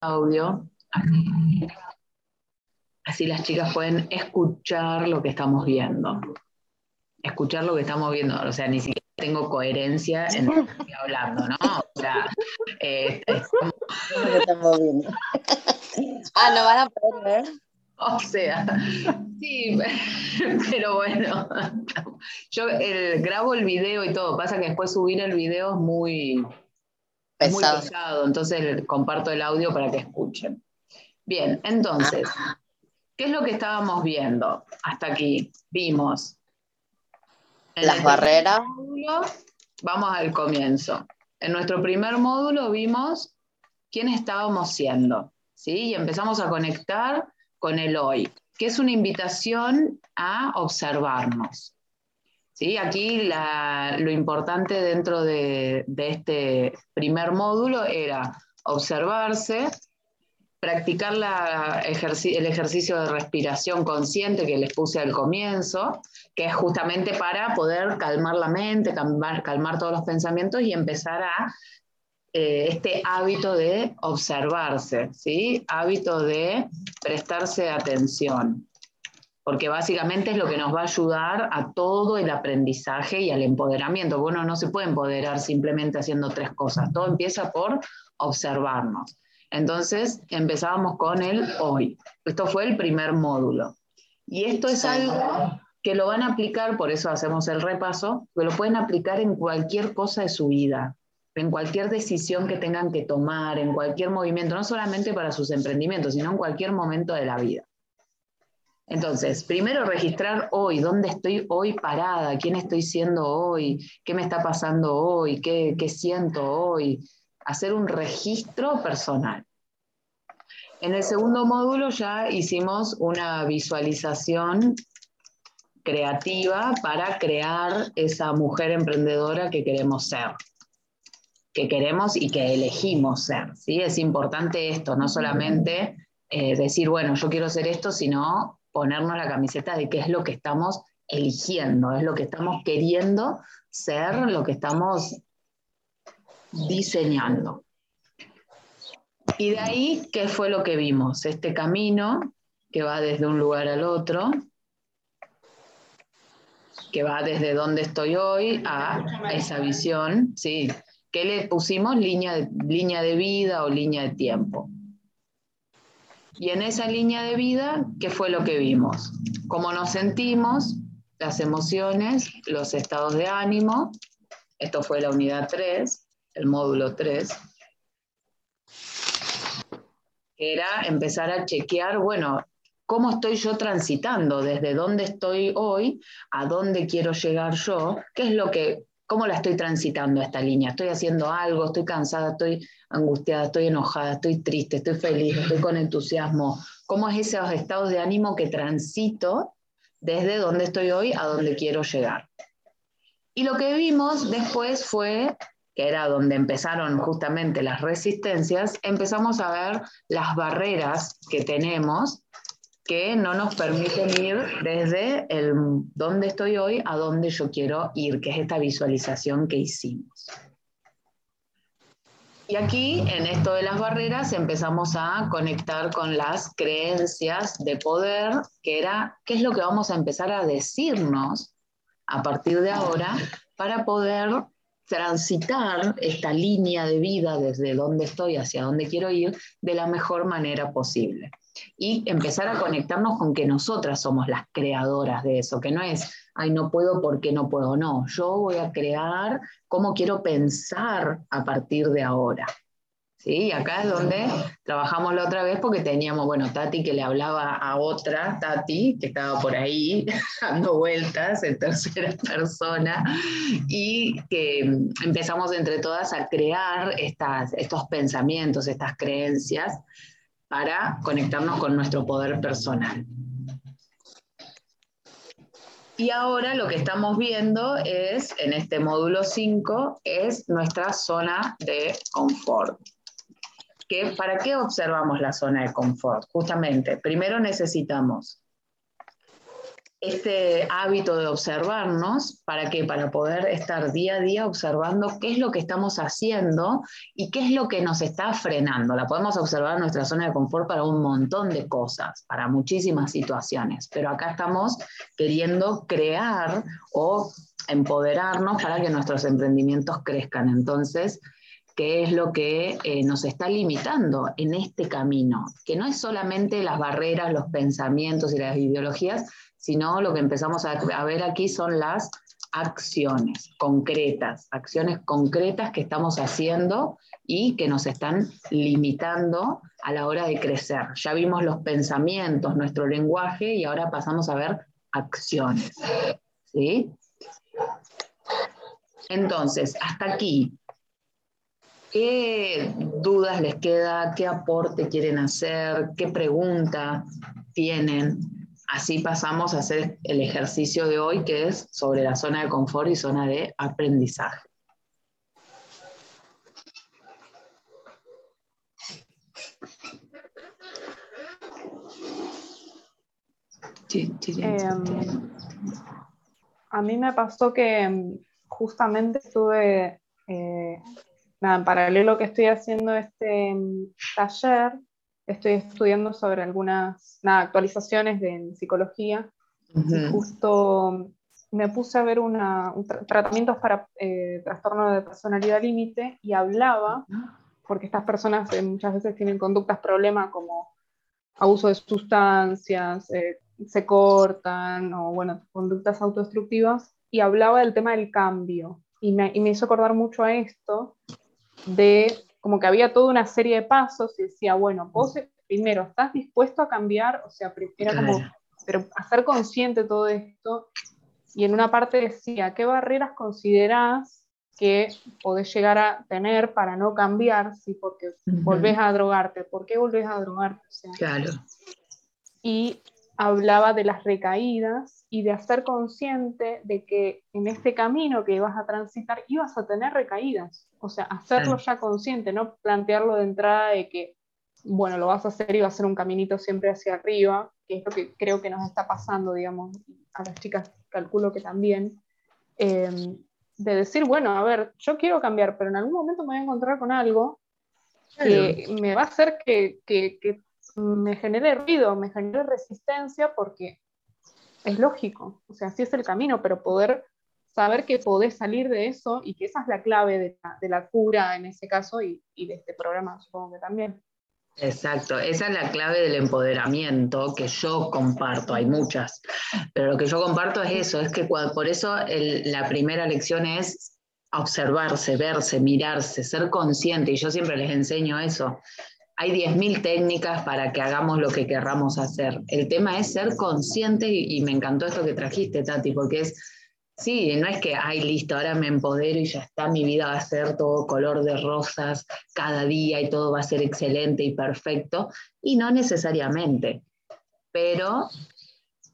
audio. Así las chicas pueden escuchar lo que estamos viendo. Escuchar lo que estamos viendo. O sea, ni siquiera tengo coherencia en lo que estoy hablando, ¿no? O sea, eh, estamos viendo. ah, ¿no van a poder ver? O sea, sí, pero bueno, yo grabo el video y todo, pasa que después subir el video es muy pesado, muy pesado entonces comparto el audio para que escuchen. Bien, entonces, ¿qué es lo que estábamos viendo hasta aquí? Vimos. Las barreras. vamos al comienzo. En nuestro primer módulo vimos quién estábamos siendo, ¿sí? Y empezamos a conectar con el hoy, que es una invitación a observarnos. ¿Sí? Aquí lo importante dentro de, este primer módulo era observarse, practicar el ejercicio de respiración consciente que les puse al comienzo, que es justamente para poder calmar la mente, calmar todos los pensamientos y empezar a eh, este hábito de observarse, ¿sí? Hábito de prestarse atención, porque básicamente es lo que nos va a ayudar a todo el aprendizaje y al empoderamiento. Bueno, no se puede empoderar simplemente haciendo tres cosas, todo empieza por observarnos. Entonces empezábamos con el hoy. Esto fue el primer módulo. Y esto es algo que lo van a aplicar, por eso hacemos el repaso, que lo pueden aplicar en cualquier cosa de su vida en cualquier decisión que tengan que tomar, en cualquier movimiento, no solamente para sus emprendimientos, sino en cualquier momento de la vida. Entonces, primero registrar hoy, dónde estoy hoy parada, quién estoy siendo hoy, qué me está pasando hoy, qué, qué siento hoy, hacer un registro personal. En el segundo módulo ya hicimos una visualización creativa para crear esa mujer emprendedora que queremos ser que queremos y que elegimos ser. ¿sí? Es importante esto, no solamente eh, decir, bueno, yo quiero ser esto, sino ponernos la camiseta de qué es lo que estamos eligiendo, es lo que estamos queriendo ser, lo que estamos diseñando. Y de ahí, ¿qué fue lo que vimos? Este camino que va desde un lugar al otro, que va desde donde estoy hoy a esa visión, sí, ¿Qué le pusimos? Línea línea de vida o línea de tiempo. Y en esa línea de vida, ¿qué fue lo que vimos? Cómo nos sentimos, las emociones, los estados de ánimo. Esto fue la unidad 3, el módulo 3. Era empezar a chequear, bueno, cómo estoy yo transitando, desde dónde estoy hoy, a dónde quiero llegar yo, qué es lo que ¿Cómo la estoy transitando esta línea? ¿Estoy haciendo algo? ¿Estoy cansada? ¿Estoy angustiada? ¿Estoy enojada? ¿Estoy triste? ¿Estoy feliz? ¿Estoy con entusiasmo? ¿Cómo es esos estados de ánimo que transito desde donde estoy hoy a donde quiero llegar? Y lo que vimos después fue, que era donde empezaron justamente las resistencias, empezamos a ver las barreras que tenemos que no nos permiten ir desde el dónde estoy hoy a dónde yo quiero ir, que es esta visualización que hicimos. Y aquí, en esto de las barreras, empezamos a conectar con las creencias de poder, que era qué es lo que vamos a empezar a decirnos a partir de ahora para poder transitar esta línea de vida desde dónde estoy hacia dónde quiero ir de la mejor manera posible y empezar a conectarnos con que nosotras somos las creadoras de eso, que no es, ay, no puedo porque no puedo, no, yo voy a crear cómo quiero pensar a partir de ahora. ¿Sí? Y acá es donde trabajamos la otra vez porque teníamos, bueno, Tati que le hablaba a otra, Tati, que estaba por ahí dando vueltas en tercera persona, y que empezamos entre todas a crear estas, estos pensamientos, estas creencias, para conectarnos con nuestro poder personal. Y ahora lo que estamos viendo es, en este módulo 5, es nuestra zona de confort. ¿Para qué observamos la zona de confort? Justamente, primero necesitamos este hábito de observarnos, ¿para qué? Para poder estar día a día observando qué es lo que estamos haciendo y qué es lo que nos está frenando. La podemos observar en nuestra zona de confort para un montón de cosas, para muchísimas situaciones, pero acá estamos queriendo crear o empoderarnos para que nuestros emprendimientos crezcan. Entonces, ¿qué es lo que eh, nos está limitando en este camino? Que no es solamente las barreras, los pensamientos y las ideologías, sino lo que empezamos a, ver aquí son las acciones concretas, acciones concretas que estamos haciendo y que nos están limitando a la hora de crecer. Ya vimos los pensamientos, nuestro lenguaje y ahora pasamos a ver acciones. ¿Sí? Entonces, hasta aquí, ¿qué dudas les queda? ¿Qué aporte quieren hacer? ¿Qué pregunta tienen? Así pasamos a hacer el ejercicio de hoy, que es sobre la zona de confort y zona de aprendizaje. Em, a mí me pasó que em, justamente estuve, eh, en paralelo que estoy haciendo este em, taller, estoy estudiando sobre algunas actualizaciones de psicología. y justo me puse a ver una, tratamientos para eh, trastorno de personalidad límite y hablaba, porque estas personas eh, muchas veces tienen conductas problemas como abuso de sustancias, eh, se cortan o bueno, conductas autodestructivas, y hablaba del tema del cambio. Y me, y me hizo acordar mucho a esto de como que había toda una serie de pasos y decía, bueno, vos primero, ¿estás dispuesto a cambiar? O sea, era como, pero hacer consciente todo esto. Y en una parte decía, ¿qué barreras considerás que podés llegar a tener para no cambiar? Sí, porque volvés a drogarte. ¿Por qué volvés a drogarte? claro. Y hablaba de las recaídas y de hacer consciente de que en este camino que ibas a transitar ibas a tener recaídas. O sea, hacerlo ya consciente, no plantearlo de entrada de que, bueno, lo vas a hacer y va a ser un caminito siempre hacia arriba, que es lo que creo que nos está pasando, digamos, a las chicas calculo que también, em, de decir, bueno, a ver, yo quiero cambiar, pero en algún momento me voy a encontrar con algo que me va a hacer que, que, que me genere ruido, me genere resistencia, porque es lógico, o sea, sí es el camino, pero poder saber que podés salir de eso y que esa es la clave de la, cura en ese caso y, de este programa, supongo que también. Exacto, esa es la clave del empoderamiento que yo comparto, hay muchas, pero lo que yo comparto es eso, es que por eso la primera lección es observarse, verse, mirarse, ser consciente, y yo siempre les enseño eso, hay 10.000 técnicas para que hagamos lo que querramos hacer. El tema es ser consciente y, me encantó esto que trajiste, Tati, porque es, sí, no es que, ay, listo, ahora me empodero y ya está, mi vida va a ser todo color de rosas cada día y todo va a ser excelente y perfecto, y no necesariamente, pero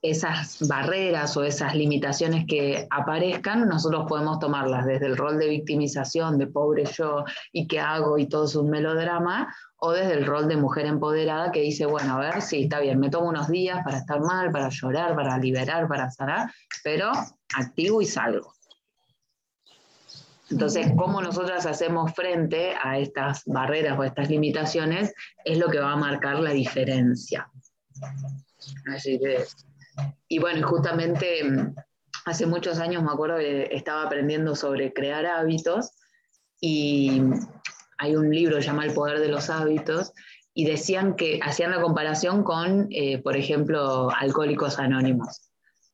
esas barreras o esas limitaciones que aparezcan, nosotros podemos tomarlas desde el rol de victimización, de pobre yo y qué hago y todo es un melodrama, o desde el rol de mujer empoderada que dice, bueno, a ver, sí, está bien, me tomo unos días para estar mal, para llorar, para liberar, para sanar, pero activo y salgo. Entonces, cómo nosotras hacemos frente a estas barreras o estas limitaciones es lo que va a marcar la diferencia. Así que y bueno, justamente mm, hace muchos años me acuerdo que estaba aprendiendo sobre crear hábitos y hay un libro que se llama El poder de los hábitos y decían que hacían la comparación con, eh, por ejemplo, alcohólicos anónimos,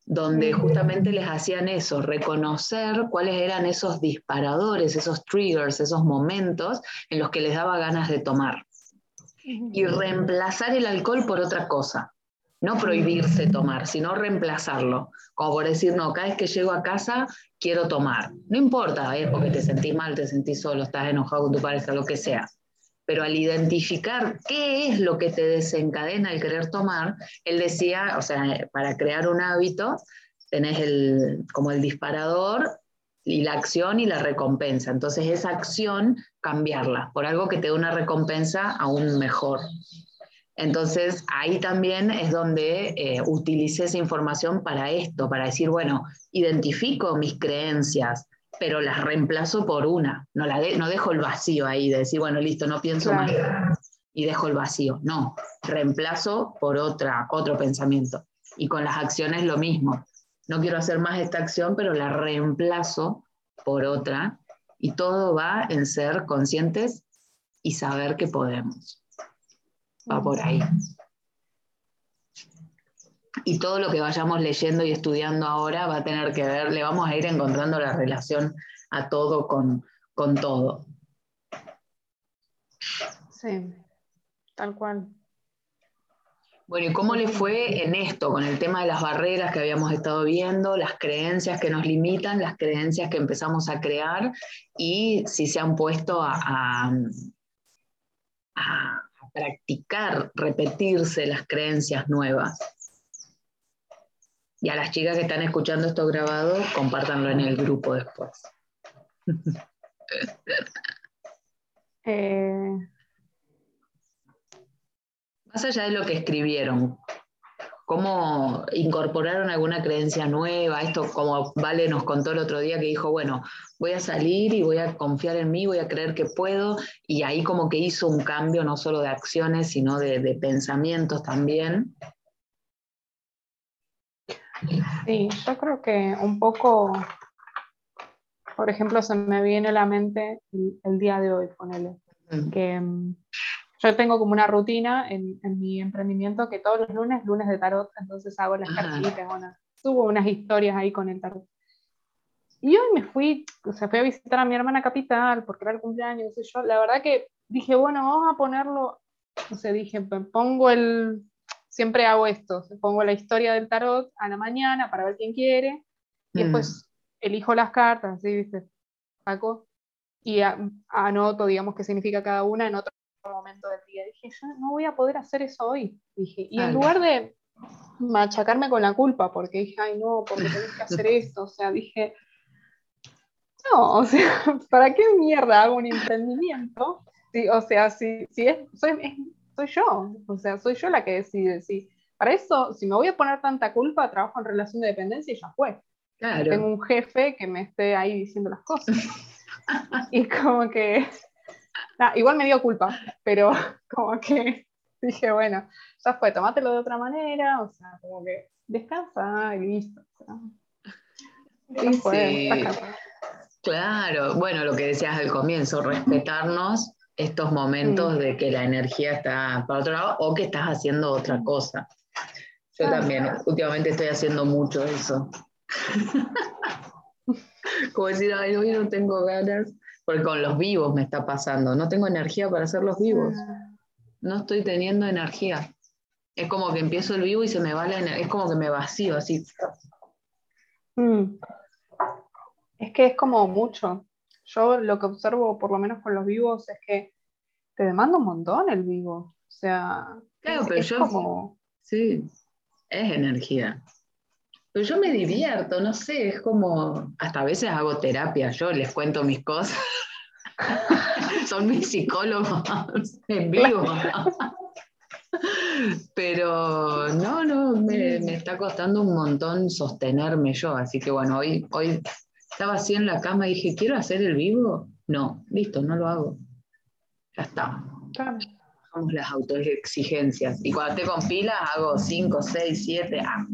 donde justamente les hacían eso, reconocer cuáles eran esos disparadores, esos triggers, esos momentos en los que les daba ganas de tomar y reemplazar el alcohol por otra cosa no prohibirse tomar, sino reemplazarlo. Como por decir, no, cada vez que llego a casa quiero tomar. No importa, es porque te sentís mal, te sentís solo, estás enojado con tu pareja, lo que sea. Pero al identificar qué es lo que te desencadena el querer tomar, él decía, o sea, para crear un hábito, tenés el, como el disparador y la acción y la recompensa. Entonces esa acción, cambiarla por algo que te dé una recompensa aún mejor. Entonces, ahí también es donde eh, utilicé esa información para esto, para decir, bueno, identifico mis creencias, pero las reemplazo por una. No, la no dejo el vacío ahí de decir, bueno, listo, no pienso más y dejo el vacío. No, reemplazo por otra, otro pensamiento. Y con las acciones lo mismo. No quiero hacer más esta acción, pero la reemplazo por otra. Y todo va en ser conscientes y saber que podemos. Va por ahí. Y todo lo que vayamos leyendo y estudiando ahora va a tener que ver, le vamos a ir encontrando la relación a todo con, con todo. Sí, tal cual. Bueno, ¿y cómo le fue en esto, con el tema de las barreras que habíamos estado viendo, las creencias que nos limitan, las creencias que empezamos a crear y si se han puesto a, a practicar, repetirse las creencias nuevas? Y a las chicas que están escuchando esto grabado, compártanlo en el grupo después. Eh, Más allá de lo que escribieron, ¿cómo incorporaron alguna creencia nueva? Esto como Vale nos contó el otro día que dijo, bueno, voy a salir y voy a confiar en mí, voy a creer que puedo, y ahí como que hizo un cambio no solo de acciones, sino de, de pensamientos también. Sí, yo creo que un poco, por ejemplo, se me viene a la mente el, día de hoy, ponele, Mm. que mm, yo tengo como una rutina en, en mi emprendimiento que todos los lunes, lunes de tarot, entonces hago las Ajá. cartitas, bueno, subo unas historias ahí con el tarot. Y hoy me fui, o sea, fui a visitar a mi hermana capital porque era el cumpleaños, no sé yo, la verdad que dije, bueno, vamos a ponerlo, no sé, dije, pongo el, siempre hago esto, pongo la historia del tarot a la mañana para ver quién quiere, y Mm. después elijo las cartas, así, ¿viste? Saco y a- anoto, digamos, qué significa cada una en otro momento del día. Dije, yo no voy a poder hacer eso hoy. Dije, y en lugar de machacarme con la culpa, porque dije, ay, no, porque tenés que hacer esto, o sea, dije, no, o sea, ¿para qué mierda hago un emprendimiento? Sí, o sea, si, si es, soy, es- soy yo, o sea, soy yo la que decide. Si, para eso, si me voy a poner tanta culpa, trabajo en relación de dependencia y ya fue Claro. tengo un jefe que me esté ahí diciendo las cosas. y como que, nah, igual me dio culpa, pero como que dije, bueno, ya fue, tomátelo de otra manera, o sea, como que descansa y listo. o sea. Ya Sí, sí. Claro, bueno, lo que decías al comienzo, respetarnos estos momentos Mm. de que la energía está para otro lado o que estás haciendo otra cosa. Yo también, últimamente estoy haciendo mucho eso. Como decir, ay, hoy no tengo ganas, porque con los vivos me está pasando, no tengo energía para hacer los vivos, no estoy teniendo energía. Es como que empiezo el vivo y se me va la energía, es como que me vacío así. Mm. Es que es como mucho. Yo lo que observo, por lo menos con los vivos, es que te demanda un montón el vivo. O sea, Claro, es, pero es yo- como... Sí, es energía. Pero yo me divierto, no sé, es como, hasta a veces hago terapia, yo les cuento mis cosas. Son mis psicólogos en vivo. Pero no, no, me, me está costando un montón sostenerme yo. Así que bueno, hoy, hoy estaba así en la cama y dije, ¿quiero hacer el vivo? No, listo, no lo hago. Ya está. Bajamos las autoexigencias. Y cuando esté con pilas hago 5, 6, 7. Ah,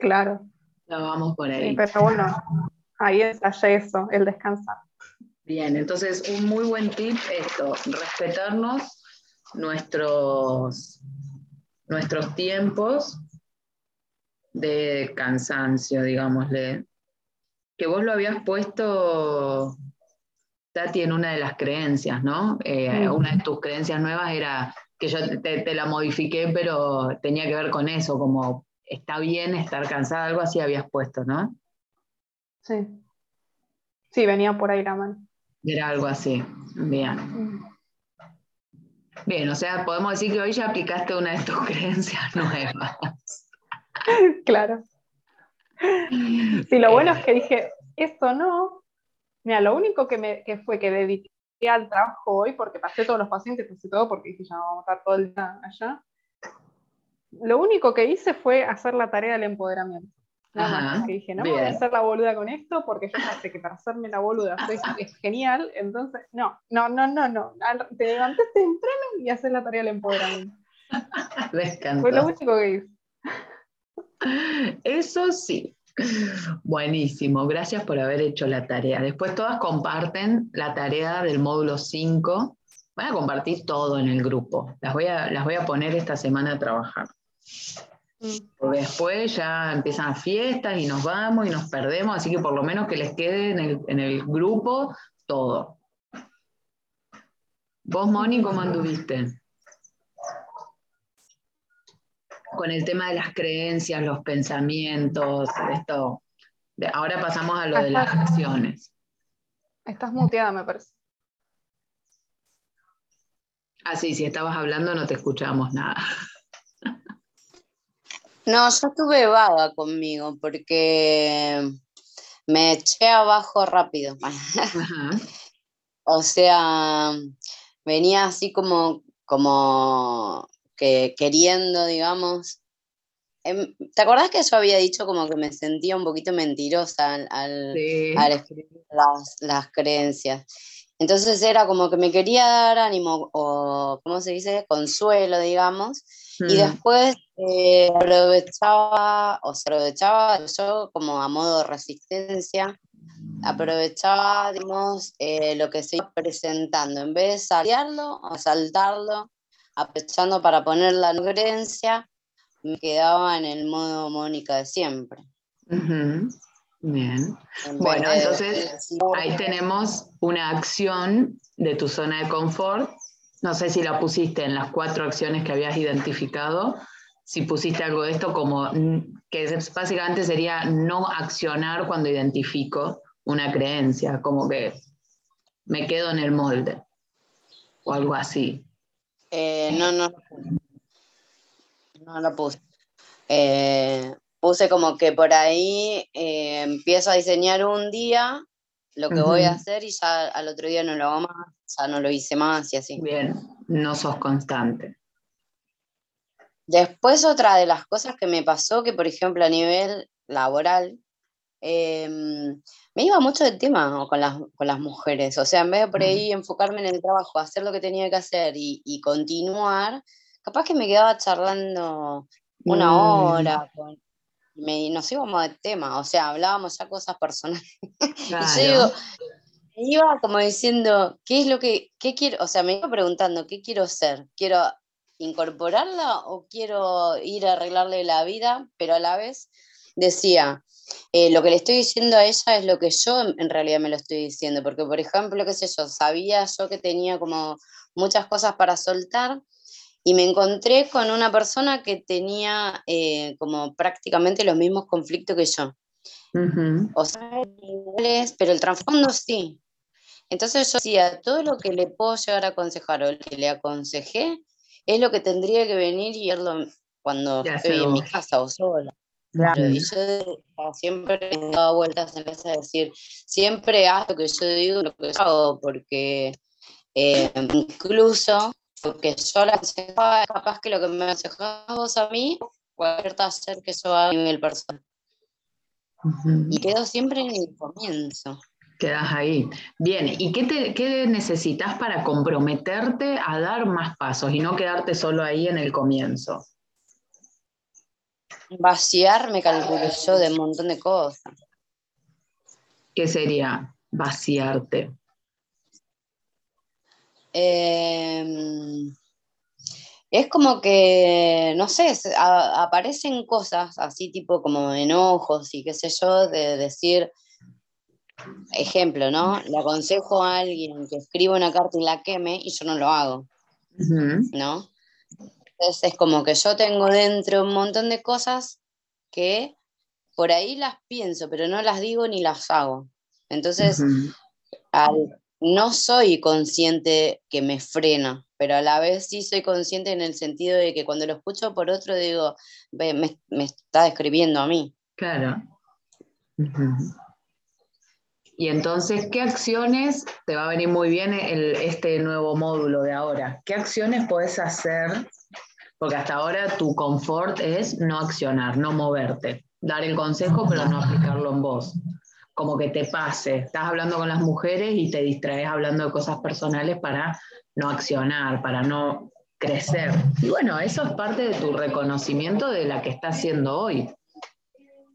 Claro. ya vamos por Sí, ahí. pero bueno, ahí ensayé eso, el descansar. Bien, entonces un muy buen tip esto, respetarnos nuestros, nuestros tiempos de cansancio, digámosle. Que vos lo habías puesto, Tati, en una de las creencias, ¿no? Eh. Una de tus creencias nuevas era que yo te, te la modifiqué, pero tenía que ver con eso, como está bien estar cansada, algo así habías puesto, ¿no? Sí. Sí, venía por ahí la mano. Era algo así. Bien. Mm. Bien, o sea, podemos decir que hoy ya aplicaste una de tus creencias nuevas. Claro. Sí, lo bueno es que dije, esto no. Mira, lo único que, me, que fue que dediqué al trabajo hoy porque pasé todos los pacientes, pasé todo porque dije, ya vamos a estar todo el día allá. Lo único que hice fue hacer la tarea del empoderamiento. Nada más, que dije, no me voy a hacer la boluda con esto porque yo ya sé que para hacerme la boluda es, genial, entonces, no, no, no, no, no, te levantes temprano y haces la tarea del empoderamiento. Fue lo único que hice. Eso sí. Buenísimo, gracias por haber hecho la tarea. Después todas comparten la tarea del módulo 5. Van a compartir todo en el grupo. Las voy a, las voy a poner esta semana a trabajar. Mm. después ya empiezan las fiestas y nos vamos y nos perdemos, así que por lo menos que les quede en el, en el grupo todo. ¿Vos, Moni, cómo anduviste? Con el tema de las creencias, los pensamientos, esto. Ahora pasamos a lo de las acciones. Estás muteada, me parece. Ah, sí, si estabas hablando no te escuchamos nada. No, yo estuve vaga conmigo porque me eché abajo rápido. o sea, venía así como, como que queriendo, digamos. Em, ¿Te acordás que yo había dicho como que me sentía un poquito mentirosa al, escribir las, creencias? Entonces era como que me quería dar ánimo o, ¿cómo se dice? Consuelo, digamos. Y mm. después eh, aprovechaba, o se aprovechaba yo como a modo de resistencia, aprovechaba, digamos, eh, lo que se iba presentando. En vez de saltarlo o saltarlo, aprovechando para poner la creencia, me quedaba en el modo Mónica de siempre. Bien. bueno, entonces ahí tenemos una acción de tu zona de confort. No sé si la pusiste en las cuatro acciones que habías identificado, si pusiste algo de esto como que básicamente sería no accionar cuando identifico una creencia, como que me quedo en el molde o algo así. Eh, no, no. No lo puse. Eh, puse como que por ahí eh, empiezo a diseñar un día lo que voy a hacer y ya al otro día no lo hago más, ya no lo hice más y así. Bien, no sos constante. Después otra de las cosas que me pasó, que por ejemplo a nivel laboral, me iba mucho del tema con las, con las, mujeres, o sea, en vez de por ahí enfocarme en el trabajo, hacer lo que tenía que hacer y, continuar, capaz que me quedaba charlando una mm. hora, me, nos íbamos del tema, o sea, hablábamos ya cosas personales. y yo iba como diciendo, ¿qué es lo que, qué quiero? O sea, me iba preguntando, ¿qué quiero ser? ¿Quiero incorporarla o quiero ir a arreglarle la vida? Pero a la vez decía, eh, lo que le estoy diciendo a ella es lo que yo en realidad me lo estoy diciendo, porque por ejemplo, qué sé yo, sabía yo que tenía como muchas cosas para soltar y me encontré con una persona que tenía eh, como prácticamente los mismos conflictos que yo. O sea, pero el trasfondo sí. Entonces yo decía, todo lo que le puedo llegar a aconsejar o que le aconsejé es lo que tendría que venir y verlo cuando estoy en mi casa o sola. Claro, y yo siempre he dado vueltas en vez de decir, siempre hago lo que yo digo, lo que yo hago, porque eh, incluso porque yo la aconsejaba, capaz que lo que me aconsejabas a mí, cualquier taller que yo haga a nivel personal. Y quedo siempre en el comienzo. Quedas ahí. Bien, ¿y qué, te, qué necesitas para comprometerte a dar más pasos y no quedarte solo ahí en el comienzo? Vaciar me calculo yo de un montón de cosas. ¿Qué sería vaciarte? Em, es como que, no sé, aparecen cosas así tipo como enojos y qué sé yo, de decir, ejemplo, ¿no? Le aconsejo a alguien que escriba una carta y la queme y yo no lo hago, ¿no? Entonces es como que yo tengo dentro un montón de cosas que por ahí las pienso, pero no las digo ni las hago. Entonces, no soy consciente que me frena, pero a la vez sí soy consciente en el sentido de que cuando lo escucho por otro digo, me, está describiendo a mí. Claro. Y entonces, ¿qué acciones te va a venir muy bien este nuevo módulo de ahora? ¿Qué acciones puedes hacer? Porque hasta ahora tu confort es no accionar, no moverte, dar el consejo pero no aplicarlo en vos. Como que te pase, estás hablando con las mujeres y te distraes hablando de cosas personales para no accionar, para no crecer. Y bueno, eso es parte de tu reconocimiento de la que estás haciendo hoy.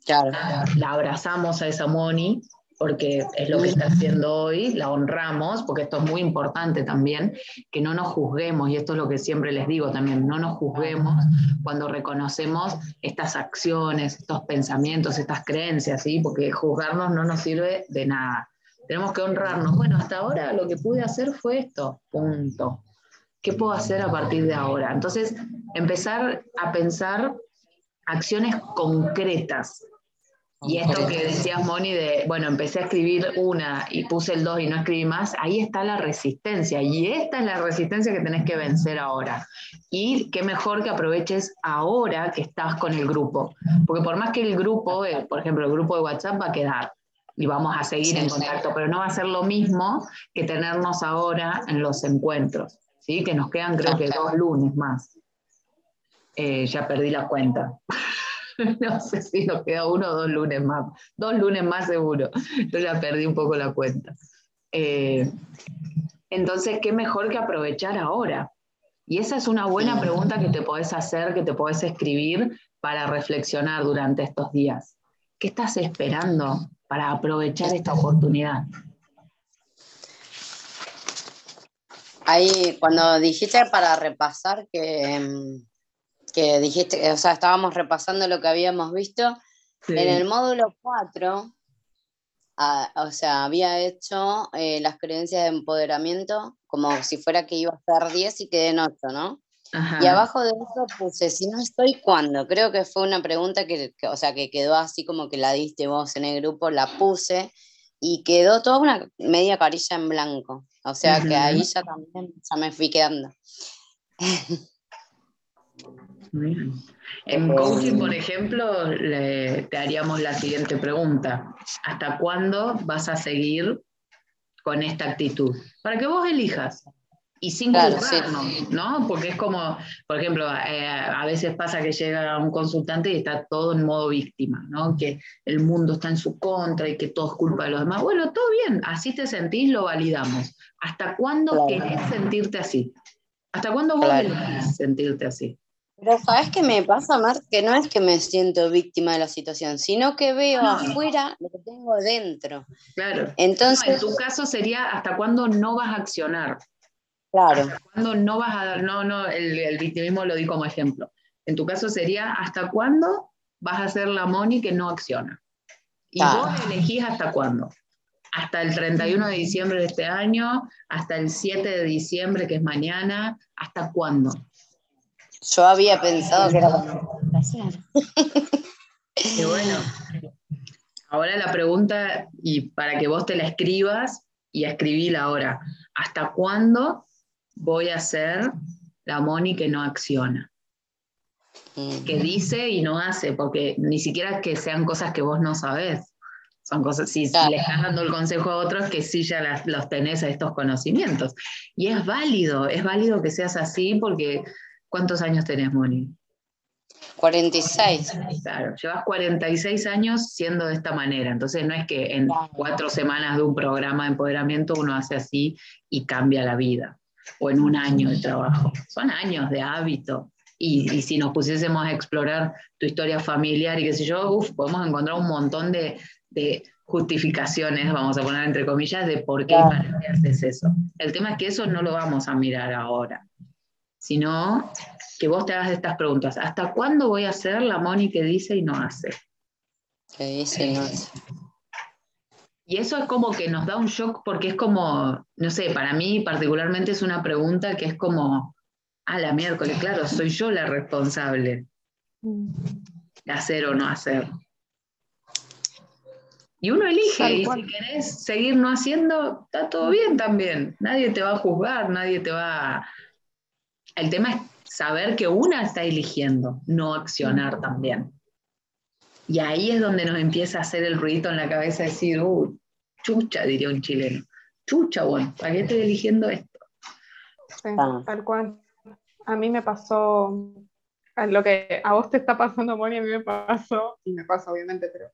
Claro. La abrazamos a esa Moni porque es lo que está haciendo hoy, la honramos, porque esto es muy importante también, que no nos juzguemos, y esto es lo que siempre les digo también, no nos juzguemos cuando reconocemos estas acciones, estos pensamientos, estas creencias, ¿sí? porque juzgarnos no nos sirve de nada. Tenemos que honrarnos. Bueno, hasta ahora lo que pude hacer fue esto, punto. ¿Qué puedo hacer a partir de ahora? Entonces, empezar a pensar acciones concretas, y esto que decías, Moni, de, bueno, empecé a escribir una y puse el dos y no escribí más, ahí está la resistencia. Y esta es la resistencia que tenés que vencer ahora. Y qué mejor que aproveches ahora que estás con el grupo. Porque por más que el grupo, eh, por ejemplo, el grupo de WhatsApp va a quedar y vamos a seguir en contacto, pero no va a ser lo mismo que tenernos ahora en los encuentros, ¿sí? Que nos quedan creo que dos lunes más. Eh, ya perdí la cuenta. no sé si nos queda uno o dos lunes más, dos lunes más seguro. Yo ya perdí un poco la cuenta. Eh, entonces, ¿qué mejor que aprovechar ahora? Y esa es una buena pregunta que te podés hacer, que te podés escribir para reflexionar durante estos días. ¿Qué estás esperando para aprovechar esta oportunidad? Ahí, cuando dijiste para repasar que, mm, que dijiste, o sea, estábamos repasando lo que habíamos visto. En el módulo 4, ah, o sea, había hecho eh, las creencias de empoderamiento como si fuera que iba a ser 10 y quedé en 8, ¿no? Y abajo de eso puse, si no estoy, ¿cuándo? Creo que fue una pregunta que, o sea, que quedó así como que la diste vos en el grupo, la puse y quedó toda una media carilla en blanco. O sea que ahí ya también ya me fui quedando. En coaching, por ejemplo, te haríamos la siguiente pregunta. ¿Hasta cuándo vas a seguir con esta actitud? Para que vos elijas. Y sin claro, ¿no? Porque es como, por ejemplo, eh, a veces pasa que llega un consultante y está todo en modo víctima, ¿no? Que el mundo está en su contra y que todo es culpa de los demás. Bueno, todo bien, así te sentís, lo validamos. ¿Hasta cuándo querés sentirte así? ¿Hasta cuándo vos querés sentirte así? Pero ¿sabes qué me pasa, Mar? Que no es que me siento víctima de la situación, sino que veo afuera lo que tengo dentro. Claro. Entonces, en tu caso sería hasta cuándo no vas a accionar. Claro. Hasta cuándo no vas a dar, no, no, el, victimismo lo di como ejemplo. En tu caso sería hasta cuándo vas a ser la Moni que no acciona. Y vos elegís hasta cuándo. Hasta el 31 de diciembre de este año, hasta el 7 de diciembre, que es mañana, ¿hasta cuándo? Yo había pensado que era Y bueno, ahora la pregunta, y para que vos te la escribas, y escribíla ahora, ¿hasta cuándo voy a ser la Moni que no acciona? Que dice y no hace, porque ni siquiera que sean cosas que vos no sabés. Son cosas, si le estás dando el consejo a otros, que sí ya los tenés a estos conocimientos. Y es válido, es válido que seas así porque ¿Cuántos años tenés, Moni? 46. Claro, llevas 46 años siendo de esta manera. Entonces no es que en cuatro semanas de un programa de empoderamiento uno hace así y cambia la vida. O en un año de trabajo. Son años de hábito. Y, si nos pusiésemos a explorar tu historia familiar y qué sé yo, uf, podemos encontrar un montón de, justificaciones, vamos a poner entre comillas, de por qué y para qué haces eso. El tema es que eso no lo vamos a mirar ahora sino que vos te hagas estas preguntas. ¿Hasta cuándo voy a ser la Moni que dice y no hace? Que dice y no hace. Y eso es como que nos da un shock porque es como, no sé, para mí particularmente es una pregunta que es como, a la miércoles, claro, soy yo la responsable de hacer o no hacer. Y uno elige, y si querés seguir no haciendo, está todo bien también. Nadie te va a juzgar, nadie te va a el tema es saber que una está eligiendo, no accionar también. Y ahí es donde nos empieza a hacer el ruido en la cabeza, decir, uh, chucha, diría un chileno. Chucha, bueno, ¿para qué estoy eligiendo esto? Sí, ah. tal cual. A mí me pasó lo que a vos te está pasando, Moni, a mí me pasó, y me pasa obviamente, pero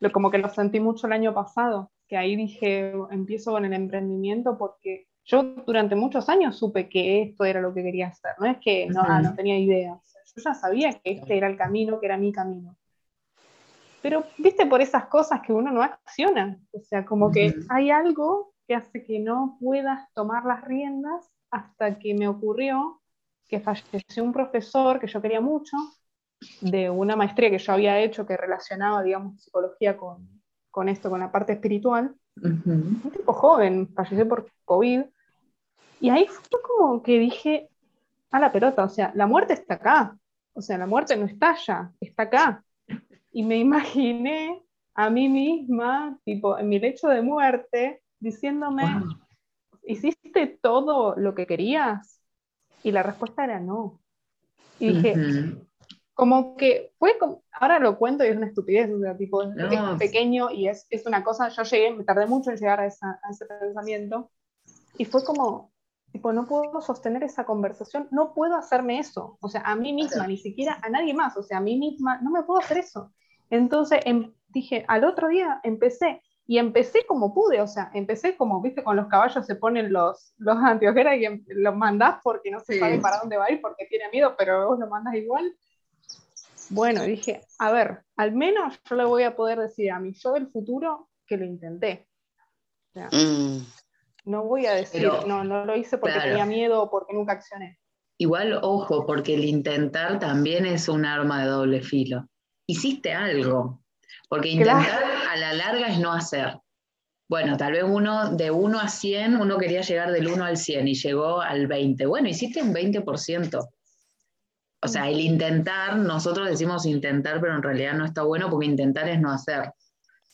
lo, como que lo sentí mucho el año pasado, que ahí dije, empiezo con el emprendimiento porque yo durante muchos años supe que esto era lo que quería hacer, no es que no, ah, no tenía idea, yo ya sabía que este era el camino, que era mi camino. Pero, viste, por esas cosas que uno no acciona, o sea, como que hay algo que hace que no puedas tomar las riendas hasta que me ocurrió que falleció un profesor que yo quería mucho, de una maestría que yo había hecho que relacionaba, digamos, psicología con, con esto, con la parte espiritual. Un tipo joven, falleció por COVID. Y ahí fue como que dije, a la pelota, o sea, la muerte está acá. O sea, la muerte no está allá, está acá. Y me imaginé a mí misma, tipo, en mi lecho de muerte, diciéndome, ¿hiciste todo lo que querías? Y la respuesta era no. Y dije, como que fue, como, ahora lo cuento y es una estupidez, o sea, tipo, es pequeño y es, es, una cosa, yo llegué, me tardé mucho en llegar a, esa, a ese pensamiento, y fue como, tipo, no puedo sostener esa conversación, no puedo hacerme eso, o sea, a mí misma, ni siquiera a nadie más, o sea, a mí misma, no me puedo hacer eso. Entonces em, dije, al otro día empecé, y empecé como pude, o sea, empecé como, viste, con los caballos se ponen los, los anteojeras y em, los mandás porque no se sabe para dónde va a ir, porque tiene miedo, pero vos lo mandás igual. Bueno, dije, a ver, al menos yo le voy a poder decir a mi yo del futuro que lo intenté. Mm. No voy a decir, no, no lo hice porque tenía miedo o porque nunca accioné. Igual, ojo, porque el intentar también es un arma de doble filo. Hiciste algo, porque intentar a la larga es no hacer. Bueno, tal vez uno de 1 a 100, uno quería llegar del 1 al 100 y llegó al 20. Bueno, hiciste un 20%. O sea, el intentar, nosotros decimos intentar, pero en realidad no está bueno porque intentar es no hacer.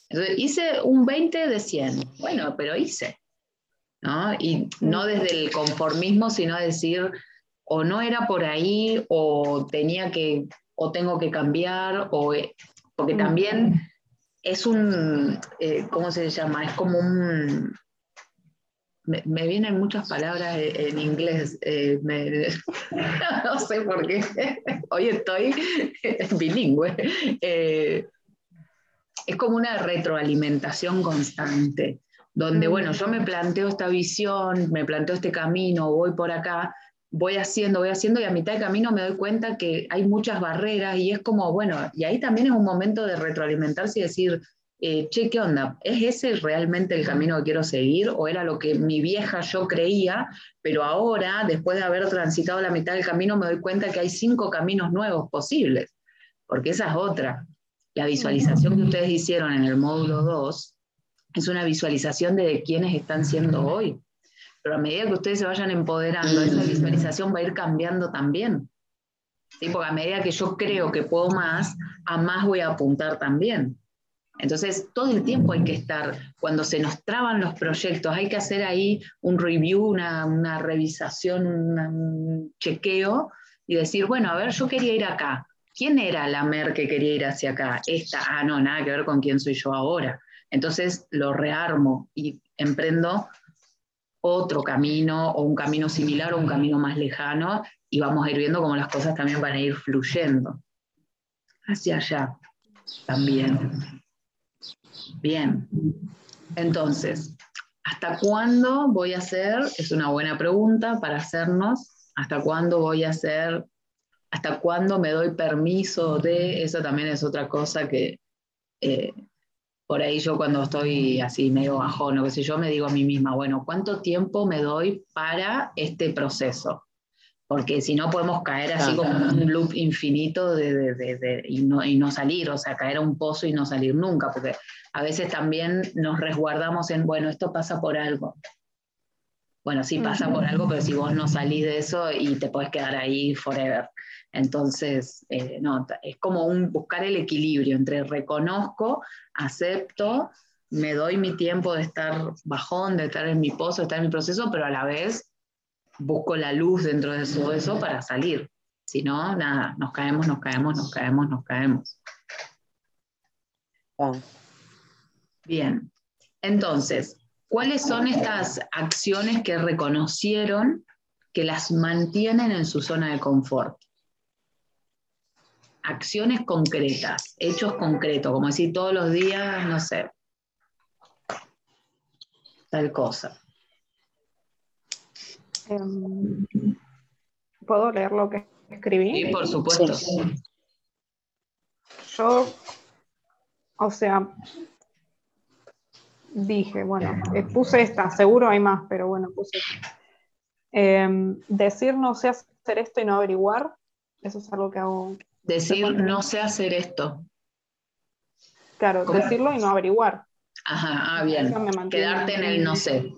Entonces, hice un 20 de 100. Bueno, pero hice. ¿No? Y no desde el conformismo, sino decir, o no era por ahí, o tenía que, o tengo que cambiar, o porque también es un, eh, ¿cómo se llama? Es como un, me, vienen muchas palabras en inglés, eh, no sé por qué, hoy estoy bilingüe. Eh, es como una retroalimentación constante, donde, bueno, yo me planteo esta visión, me planteo este camino, voy por acá, voy haciendo, voy haciendo y a mitad de camino me doy cuenta que hay muchas barreras y es como, bueno, y ahí también es un momento de retroalimentarse y decir, eh, che, ¿qué onda? ¿Es ese realmente el camino que quiero seguir o era lo que mi vieja yo creía, pero ahora, después de haber transitado la mitad del camino, me doy cuenta que hay cinco caminos nuevos posibles? Porque esa es otra. La visualización que ustedes hicieron en el módulo 2 es una visualización de quiénes están siendo hoy pero a medida que ustedes se vayan empoderando, esa visualización va a ir cambiando también. ¿sí? Porque a medida que yo creo que puedo más, a más voy a apuntar también. Entonces, todo el tiempo hay que estar, cuando se nos traban los proyectos, hay que hacer ahí un review, una, una revisación, un chequeo y decir, bueno, a ver, yo quería ir acá. ¿Quién era la MER que quería ir hacia acá? Esta, ah, no, nada que ver con quién soy yo ahora. Entonces lo rearmo y emprendo otro camino o un camino similar o un camino más lejano y vamos a ir viendo cómo las cosas también van a ir fluyendo hacia allá también. Bien, entonces, ¿hasta cuándo voy a hacer? Es una buena pregunta para hacernos. ¿Hasta cuándo voy a hacer? ¿Hasta cuándo me doy permiso de? Eso también es otra cosa que eh, por ahí yo cuando estoy así medio bajón o qué sé yo, me digo a mí misma, bueno, ¿cuánto tiempo me doy para este proceso? Porque si no podemos caer así como un loop infinito de, y, no, y, no, salir, o sea, caer a un pozo y no salir nunca, porque a veces también nos resguardamos en, bueno, esto pasa por algo. Bueno, sí pasa por algo, pero si vos no salís de eso y te podés quedar ahí forever. Entonces, eh, no, es como un buscar el equilibrio entre reconozco, acepto, me doy mi tiempo de estar bajón, de estar en mi pozo, de estar en mi proceso, pero a la vez busco la luz dentro de todo eso para salir. Si no, nada, nos caemos, nos caemos, nos caemos, nos caemos. Bien. Entonces, ¿cuáles son estas acciones que reconocieron que las mantienen en su zona de confort? Acciones concretas, hechos concretos, como decir todos los días, no sé, tal cosa. Em, ¿Puedo leer lo que escribí? Sí, por supuesto. Yo, o sea, dije, bueno, eh, puse esta, seguro hay más, pero bueno, puse esta. Em, decir no sé hacer esto y no averiguar, eso es algo que hago. Decir no sé hacer esto. Claro, decirlo y no averiguar. Ajá, ah, bien. Quedarte en el no sé.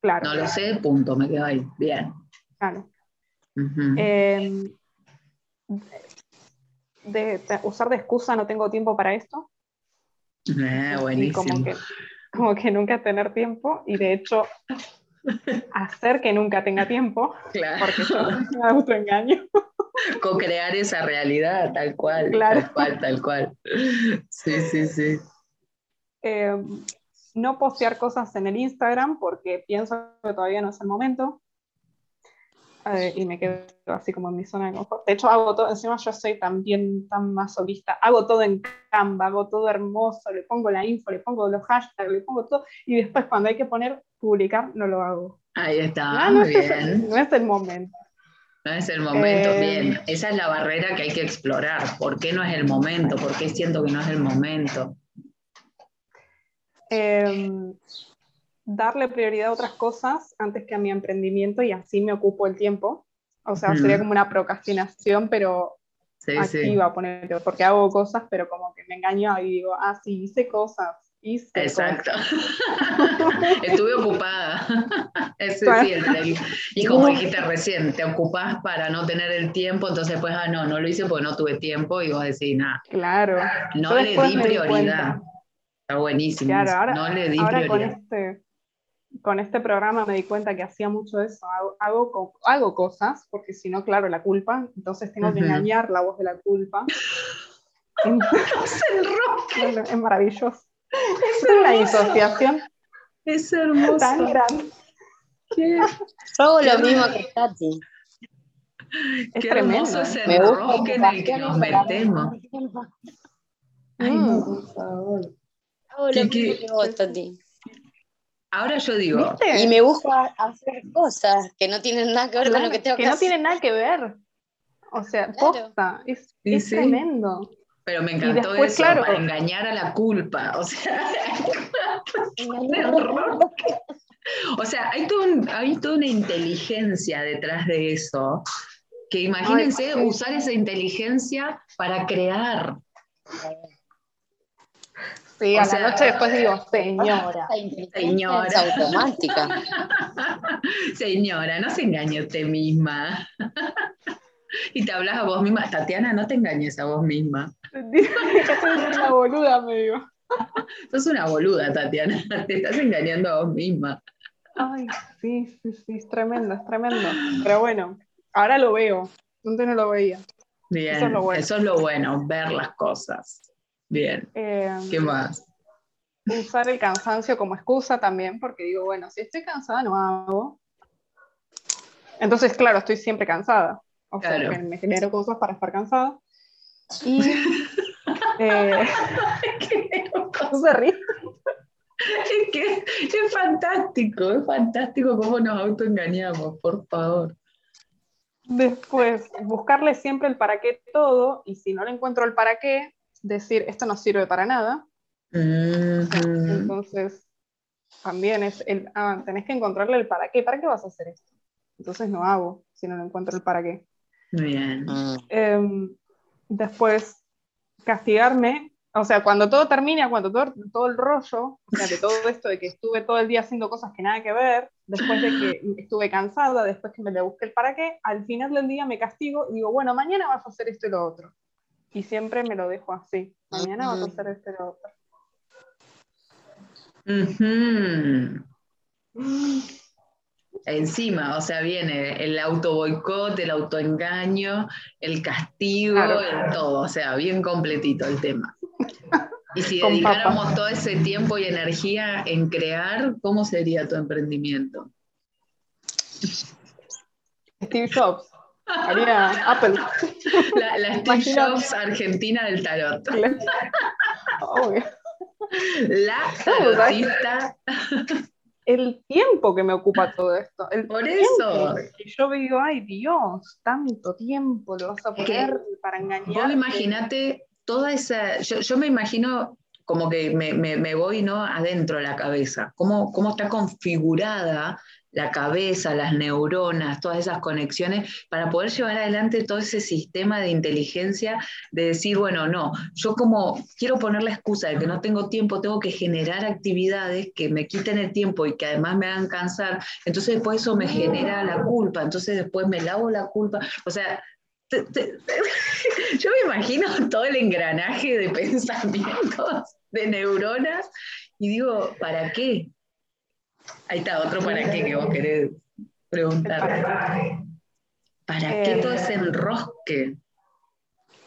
Claro. No lo sé, punto, me quedo ahí. Bien. Claro. Em, de, usar de excusa no tengo tiempo para esto. Eh, buenísimo. como que, como que nunca tener tiempo y de hecho hacer que nunca tenga tiempo, claro. porque yo me autoengaño. Co-crear esa realidad, tal cual, tal cual, tal cual. Sí, sí, sí. Em, no postear cosas en el Instagram porque pienso que todavía no es el momento. Eh, y me quedo así como en mi zona de confort. De hecho, hago todo, encima yo soy también tan masoquista, hago todo en Canva, hago todo hermoso, le pongo la info, le pongo los hashtags, le pongo todo, y después cuando hay que poner publicar, no lo hago. Ahí está, muy bien. no es el momento. No es el momento, eh, bien. Esa es la barrera que hay que explorar. ¿Por qué no es el momento? ¿Por qué siento que no es el momento? Em, darle prioridad a otras cosas antes que a mi emprendimiento y así me ocupo el tiempo. O sea, sería como una procrastinación, pero activa, Poner, porque hago cosas, pero como que me engaño y digo, ah, sí, hice cosas. Hice Exacto. Estuve ocupada. Sí, y como dijiste recién, te ocupás para no tener el tiempo, entonces pues, ah, no, no lo hice porque no tuve tiempo y vos decís, nada. Claro. No le di prioridad. Está buenísimo. ahora, no le di ahora con este, con este programa me di cuenta que hacía mucho eso. Hago, hago, cosas, porque si no, claro, la culpa, entonces tengo que engañar la voz de la culpa. es maravilloso. Es, una disociación. Es hermoso. Tan grande. hago lo mismo que Tati. Es Qué tremendo. Es el me gusta en el que nos metemos. Ay, no, por favor. Ahora yo digo. Y me gusta hacer cosas que no tienen nada que ver con lo que tengo que, que no tienen nada que ver. O sea, posta, es, tremendo. Pero me encantó eso, para engañar a la culpa. O sea, o sea hay, hay toda una inteligencia detrás de eso. Que imagínense usar esa inteligencia para crear. Sí, a la noche después digo, señora. Señora. Es automática. señora, no se engañe usted misma. Y te hablas a vos misma. Tatiana, no te engañes a vos misma. Sos una boluda, me digo. Sos una boluda, Tatiana. Te estás engañando a vos misma. Ay, sí, sí, sí, es tremendo, es tremendo. Pero bueno, ahora lo veo. Antes no lo veía. Bien, eso es lo bueno, eso es lo bueno ver las cosas. Bien. Em, ¿Qué más? Usar el cansancio como excusa también, porque digo, bueno, si estoy cansada no hago. Entonces, claro, estoy siempre cansada. O sea, me genero cosas para estar cansada. Y. eh, se ríe. Es que es fantástico, es fantástico cómo nos autoengañamos, por favor. Después, buscarle siempre el para qué todo, y si no le encuentro el para qué, decir, esto no sirve para nada. Entonces, también es el, ah, tenés que encontrarle el para qué. ¿Para qué vas a hacer esto? Entonces no hago si no encuentro el para qué. Bien. Em, después, castigarme. O sea, cuando todo termina, cuando todo, todo el rollo, o sea, de todo esto de que estuve todo el día haciendo cosas que nada que ver, después de que estuve cansada, después que me le busqué el para qué, al final del día me castigo y digo, bueno, mañana vas a hacer esto y lo otro y siempre me lo dejo así. Mañana va a hacer este lo otro. Encima, o sea, viene el auto boicot, el autoengaño, el castigo, todo, o sea, bien completito el tema. Y si dedicáramos todo ese tiempo y energía en crear, ¿cómo sería tu emprendimiento? Steve Jobs. Haría Apple. La, Steve Jobs argentina del tarot. La tarotista. El tiempo que me ocupa todo esto. El Por eso. Y yo digo, ay Dios, tanto tiempo lo vas a poner para engañar. imagínate toda esa. Yo, me imagino como que me, me, voy ¿no? adentro de la cabeza, cómo, cómo está configurada la cabeza, las neuronas, todas esas conexiones, para poder llevar adelante todo ese sistema de inteligencia de decir, bueno, no, yo como quiero poner la excusa de que no tengo tiempo, tengo que generar actividades que me quiten el tiempo y que además me hagan cansar, entonces después eso me genera la culpa, entonces después me lavo la culpa, o sea, yo me imagino todo el engranaje de pensamientos, de neuronas, y digo, ¿para qué? Ahí está, otro para qué que vos querés preguntar. ¿Para qué todo ese enrosque?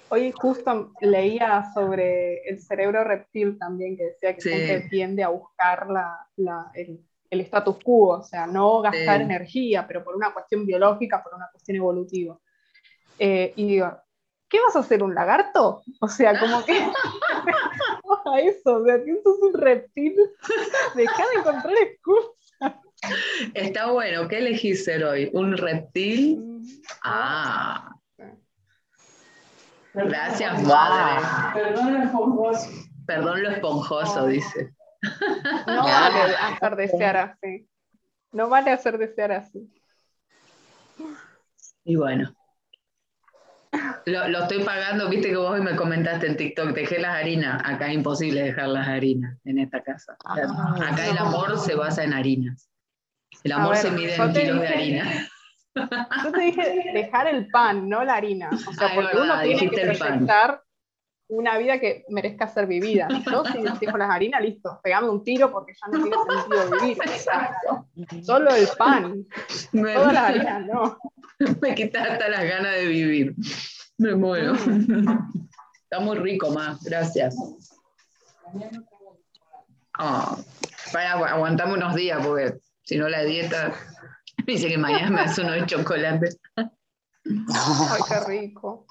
Hoy justo leía sobre el cerebro reptil también, que decía que siempre tiende a buscar el, status quo, o sea, no gastar energía, pero por una cuestión biológica, por una cuestión evolutiva. Eh, y digo, ¿qué vas a hacer, un lagarto? O sea, como que a eso, o sea, que sos un reptil, deja de encontrar excusas. Está bueno, ¿qué elegís ser hoy? ¿Un reptil? Mm. Ah. Gracias, madre. Perdón lo esponjoso. Perdón lo esponjoso, dice. No vale hacer desear así. No vale hacer desear así. Y bueno, lo, estoy pagando, viste que vos hoy me comentaste en TikTok, dejé las harinas. Acá es imposible dejar las harinas en esta casa. Ah, acá el amor se basa en harinas. El amor se mide en kilos de harina. Yo te dije dejar el pan, no la harina. O sea, porque uno tiene que proyectar una vida que merezca ser vivida. Yo si dejo las harinas, listo, pegame un tiro porque ya no tiene sentido vivir. Solo el pan. Todas las harinas, no. Me quitaste las ganas de vivir. Me muero. Está muy rico, más. Gracias. Oh, para, aguantame unos días porque si no la dieta dice que mañana me hace uno de chocolate. Ay, qué rico.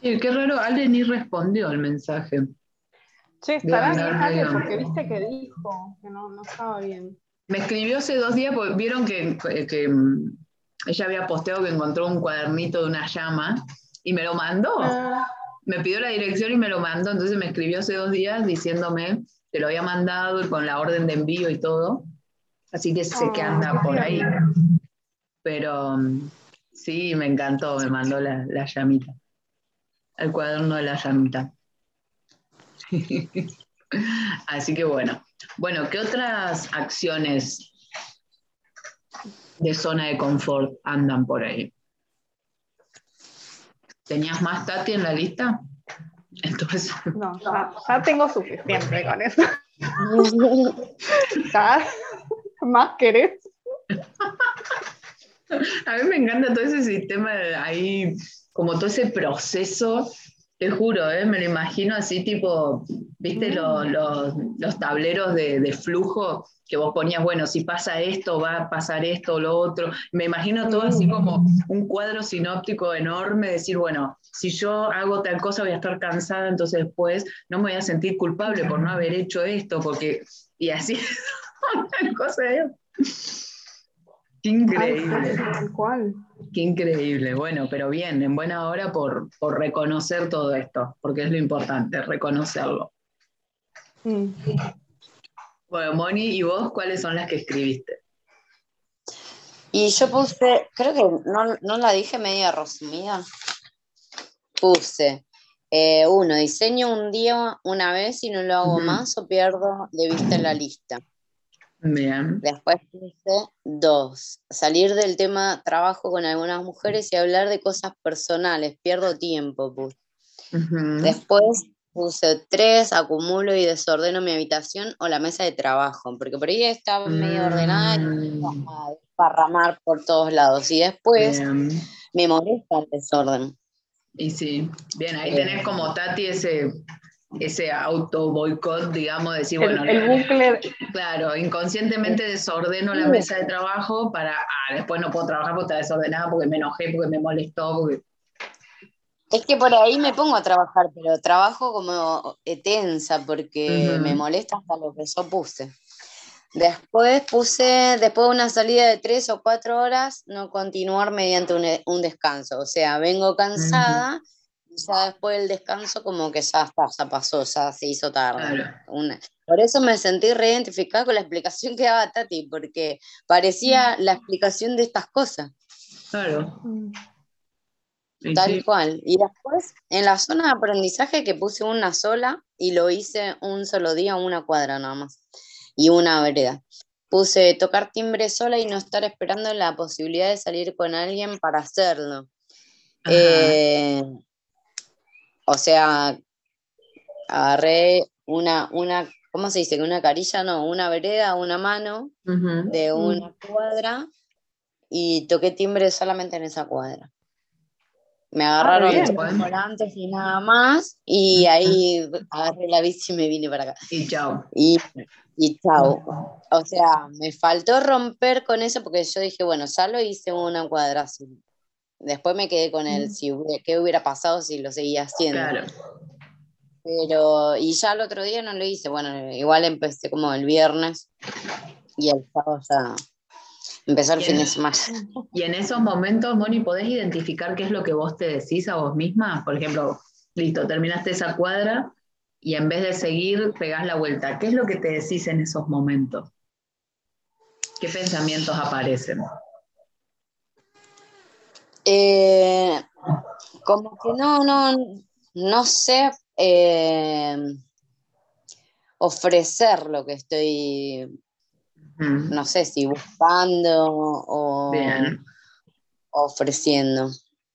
Qué raro, Ale ni respondió al mensaje. Che, estará bien Ale porque viste que dijo que no, no estaba bien. Me escribió hace dos días porque vieron que, que mm, ella había posteado que encontró un cuadernito de una llama y me lo mandó. Ah. Me pidió la dirección y me lo mandó, entonces me escribió hace dos días diciéndome que lo había mandado y con la orden de envío y todo. Así que sé que anda por ahí. Pero mm, sí, me encantó, me mandó la, la llamita. El cuaderno de la llamita. Así que bueno. Bueno, ¿qué otras acciones de zona de confort andan por ahí. ¿Tenías más Tati en la lista? Entonces... No, ya, tengo suficiente con eso. ¿Más querés? A mí me encanta todo ese sistema ahí, como todo ese proceso te juro, ¿eh? me lo imagino así tipo, viste mm. los, tableros de, flujo que vos ponías, bueno, si pasa esto, va a pasar esto o lo otro. Me imagino todo así como mm. un cuadro sinóptico enorme, decir, bueno, si yo hago tal cosa voy a estar cansada, entonces después no me voy a sentir culpable por no haber hecho esto, porque... Y así, una cosa... Qué increíble. Qué increíble. Bueno, pero bien, en buena hora por, reconocer todo esto, porque es lo importante, reconocerlo. Mm. Bueno, Moni, ¿y vos cuáles son las que escribiste? Y yo puse, creo que no, la dije media resumida. Puse, eh, uno, diseño un día una vez y no lo hago más o pierdo de vista en la lista. Bien. Después puse dos, salir del tema trabajo con algunas mujeres y hablar de cosas personales, pierdo tiempo. Después puse tres, acumulo y desordeno mi habitación o la mesa de trabajo, porque por ahí está medio ordenada y mm. a desparramar por todos lados. Y después me molesta el desorden. Y sí, bien, ahí tenés como Tati ese ese auto boicot, digamos, decir, bueno, el bucle. Claro, inconscientemente desordeno la mesa de trabajo para, ah, después no puedo trabajar porque está desordenada, porque me enojé, porque me molestó, porque... Es que por ahí me pongo a trabajar, pero trabajo como tensa porque me molesta hasta lo que yo puse. Después puse, después de una salida de tres o cuatro horas, no continuar mediante un, descanso. O sea, vengo cansada ya después del descanso como que ya está, ya pasó, ya se hizo tarde. por eso me sentí reidentificada con la explicación que daba Tati, porque parecía la explicación de estas cosas. Claro. Tal cual. Y después, en la zona de aprendizaje que puse una sola y lo hice un solo día, una cuadra nada más, y una vereda. Puse tocar timbre sola y no estar esperando la posibilidad de salir con alguien para hacerlo. Eh, o sea, agarré una, una, ¿cómo se dice? Una carilla, no, una vereda, una mano de una cuadra y toqué timbre solamente en esa cuadra. Me ah, agarraron los volantes y nada más, y ahí agarré la bici y me vine para acá. Y chao. Y, y chao. O sea, me faltó romper con eso porque yo dije, bueno, ya lo hice una cuadra así. Después me quedé con el si qué hubiera pasado si lo seguía haciendo. Claro. Pero, y ya el otro día no lo hice. Bueno, igual empecé como el viernes y el sábado ya empezó el fin de semana. Y en esos momentos, Moni, ¿podés identificar qué es lo que vos te decís a vos misma? Por ejemplo, listo, terminaste esa cuadra y en vez de seguir, pegás la vuelta. ¿Qué es lo que te decís en esos momentos? ¿Qué pensamientos aparecen? Eh, como que no, no, no sé eh, ofrecer lo que estoy, no sé si buscando o ofreciendo.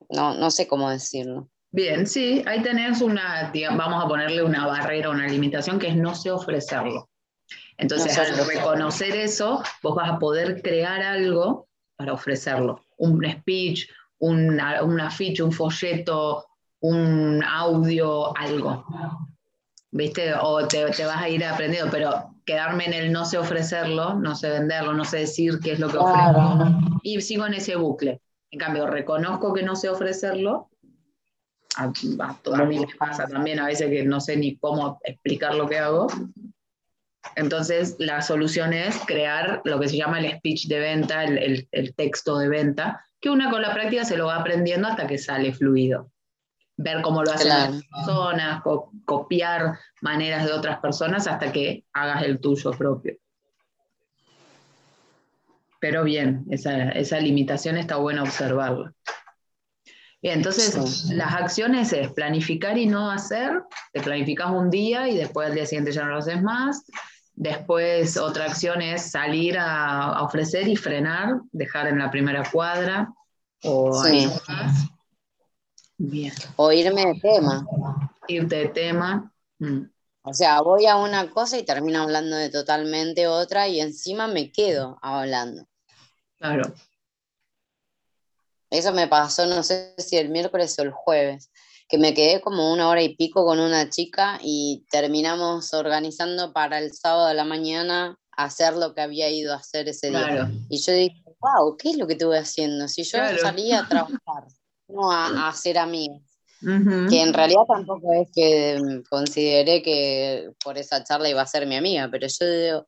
No, no sé cómo decirlo. Bien, sí, ahí tenés una, vamos a ponerle una barrera, una limitación que es no sé ofrecerlo. Entonces, al reconocer eso, vos vas a poder crear algo para ofrecerlo. Un speech, un, un afiche, un folleto, un audio, algo. ¿Viste? O te, vas a ir aprendiendo, pero quedarme en el no sé ofrecerlo, no sé venderlo, no sé decir qué es lo que ofrezco, y sigo en ese bucle. En cambio, reconozco que no sé ofrecerlo, a, a, mí me pasa también a veces que no sé ni cómo explicar lo que hago. Entonces, la solución es crear lo que se llama el speech de venta, el, el texto de venta, que una con la práctica se lo va aprendiendo hasta que sale fluido. Ver cómo lo hacen las personas, copiar maneras de otras personas hasta que hagas el tuyo propio. Pero bien, esa, limitación está buena observarla. Bien, entonces las acciones es planificar y no hacer. Te planificas un día y después al día siguiente ya no lo haces más. Después otra acción es salir a, ofrecer y frenar, dejar en la primera cuadra o Bien. O irme de tema. Irte de tema. Mm. O sea, voy a una cosa y termino hablando de totalmente otra y encima me quedo hablando. Claro. Eso me pasó, no sé si el miércoles o el jueves que me quedé como una hora y pico con una chica y terminamos organizando para el sábado de la mañana hacer lo que había ido a hacer ese día. Y yo dije, wow, ¿qué es lo que estuve haciendo? Si yo salía a trabajar, no a, hacer amigos. Que en realidad tampoco es que consideré que por esa charla iba a ser mi amiga, pero yo digo,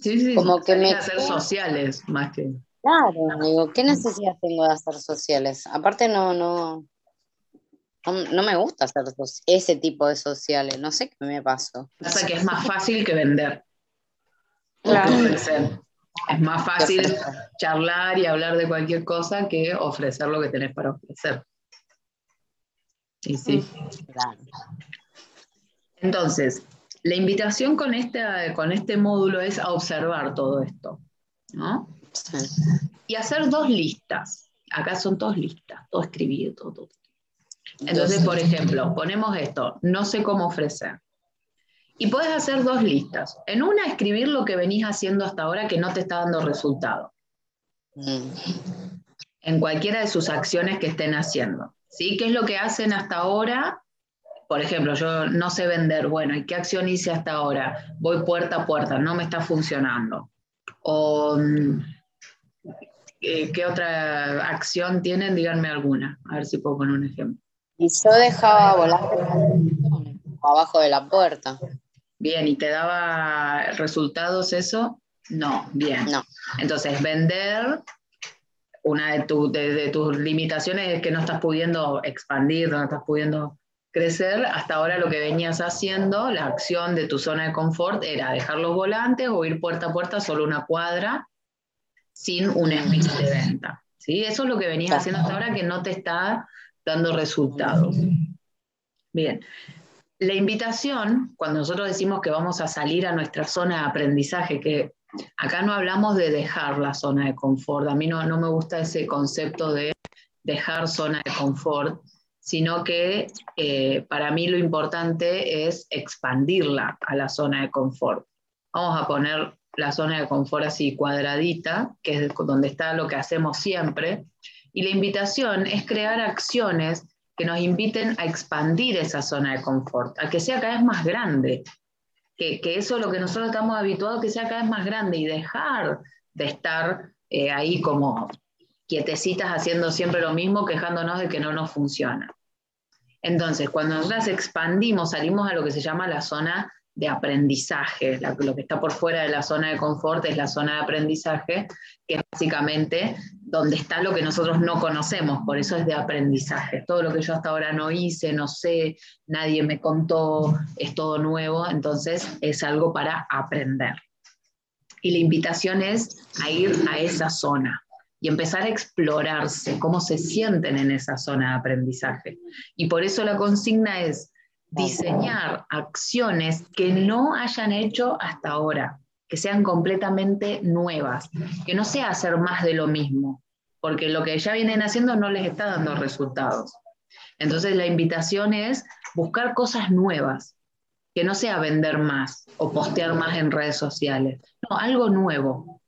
sí, sí, como que me... hacer sociales más que... Claro, digo, ¿qué necesidad tengo de hacer sociales? Aparte no, no, no, me gusta hacer ese tipo de sociales, no sé qué me pasó. Pasa que es más fácil que vender. Claro. Es más fácil charlar y hablar de cualquier cosa que ofrecer lo que tenés para ofrecer. Y sí. Entonces, la invitación con este, con este módulo es a observar todo esto, ¿no? Y hacer dos listas. Acá son dos listas, todo escribido, todo, todo. Entonces, por ejemplo, ponemos esto, no sé cómo ofrecer. Y puedes hacer dos listas. En una, escribir lo que venís haciendo hasta ahora que no te está dando resultado. Mm. En cualquiera de sus acciones que estén haciendo. ¿Sí? ¿Qué es lo que hacen hasta ahora por ejemplo, yo no sé vender, bueno, ¿y qué acción hice hasta ahora? Voy puerta a puerta, no me está funcionando. O, mm, eh, ¿qué otra acción tienen? Díganme alguna, a ver si puedo poner un ejemplo. Y yo dejaba volantes abajo de la puerta. Bien, ¿y te daba resultados eso? No, bien. No. Entonces, vender, una de, de, tus limitaciones es que no estás pudiendo expandir, no estás pudiendo crecer. Hasta ahora lo que venías haciendo, la acción de tu zona de confort era dejar los volantes o ir puerta a puerta solo una cuadra sin un speech de venta. ¿sí? Eso es lo que venías haciendo hasta ahora que no te está dando resultados. Bien. La invitación, cuando nosotros decimos que vamos a salir a nuestra zona de aprendizaje, que acá no hablamos de dejar la zona de confort, a mí no, no me gusta ese concepto de dejar zona de confort, sino que eh, para mí lo importante es expandirla a la zona de confort. Vamos a poner la zona de confort así cuadradita, que es donde está lo que hacemos siempre, y la invitación es crear acciones que nos inviten a expandir esa zona de confort, a que sea cada vez más grande, que, eso es lo que nosotros estamos habituados, que sea cada vez más grande y dejar de estar eh, ahí como quietecitas haciendo siempre lo mismo, quejándonos de que no nos funciona. Entonces, cuando nosotras expandimos, salimos a lo que se llama la zona de aprendizaje. lo que está por fuera de la zona de confort es la zona de aprendizaje, que es básicamente donde está lo que nosotros no conocemos, por eso es de aprendizaje. Todo lo que yo hasta ahora no hice, no sé, nadie me contó, es todo nuevo, entonces es algo para aprender. Y la invitación es a ir a esa zona y empezar a explorarse, cómo se sienten en esa zona de aprendizaje. Y por eso la consigna es diseñar acciones que no hayan hecho hasta ahora, que sean completamente nuevas, que no sea hacer más de lo mismo, porque lo que ya vienen haciendo no les está dando resultados. Entonces la invitación es buscar cosas nuevas, que no sea vender más o postear más en redes sociales, no, algo nuevo.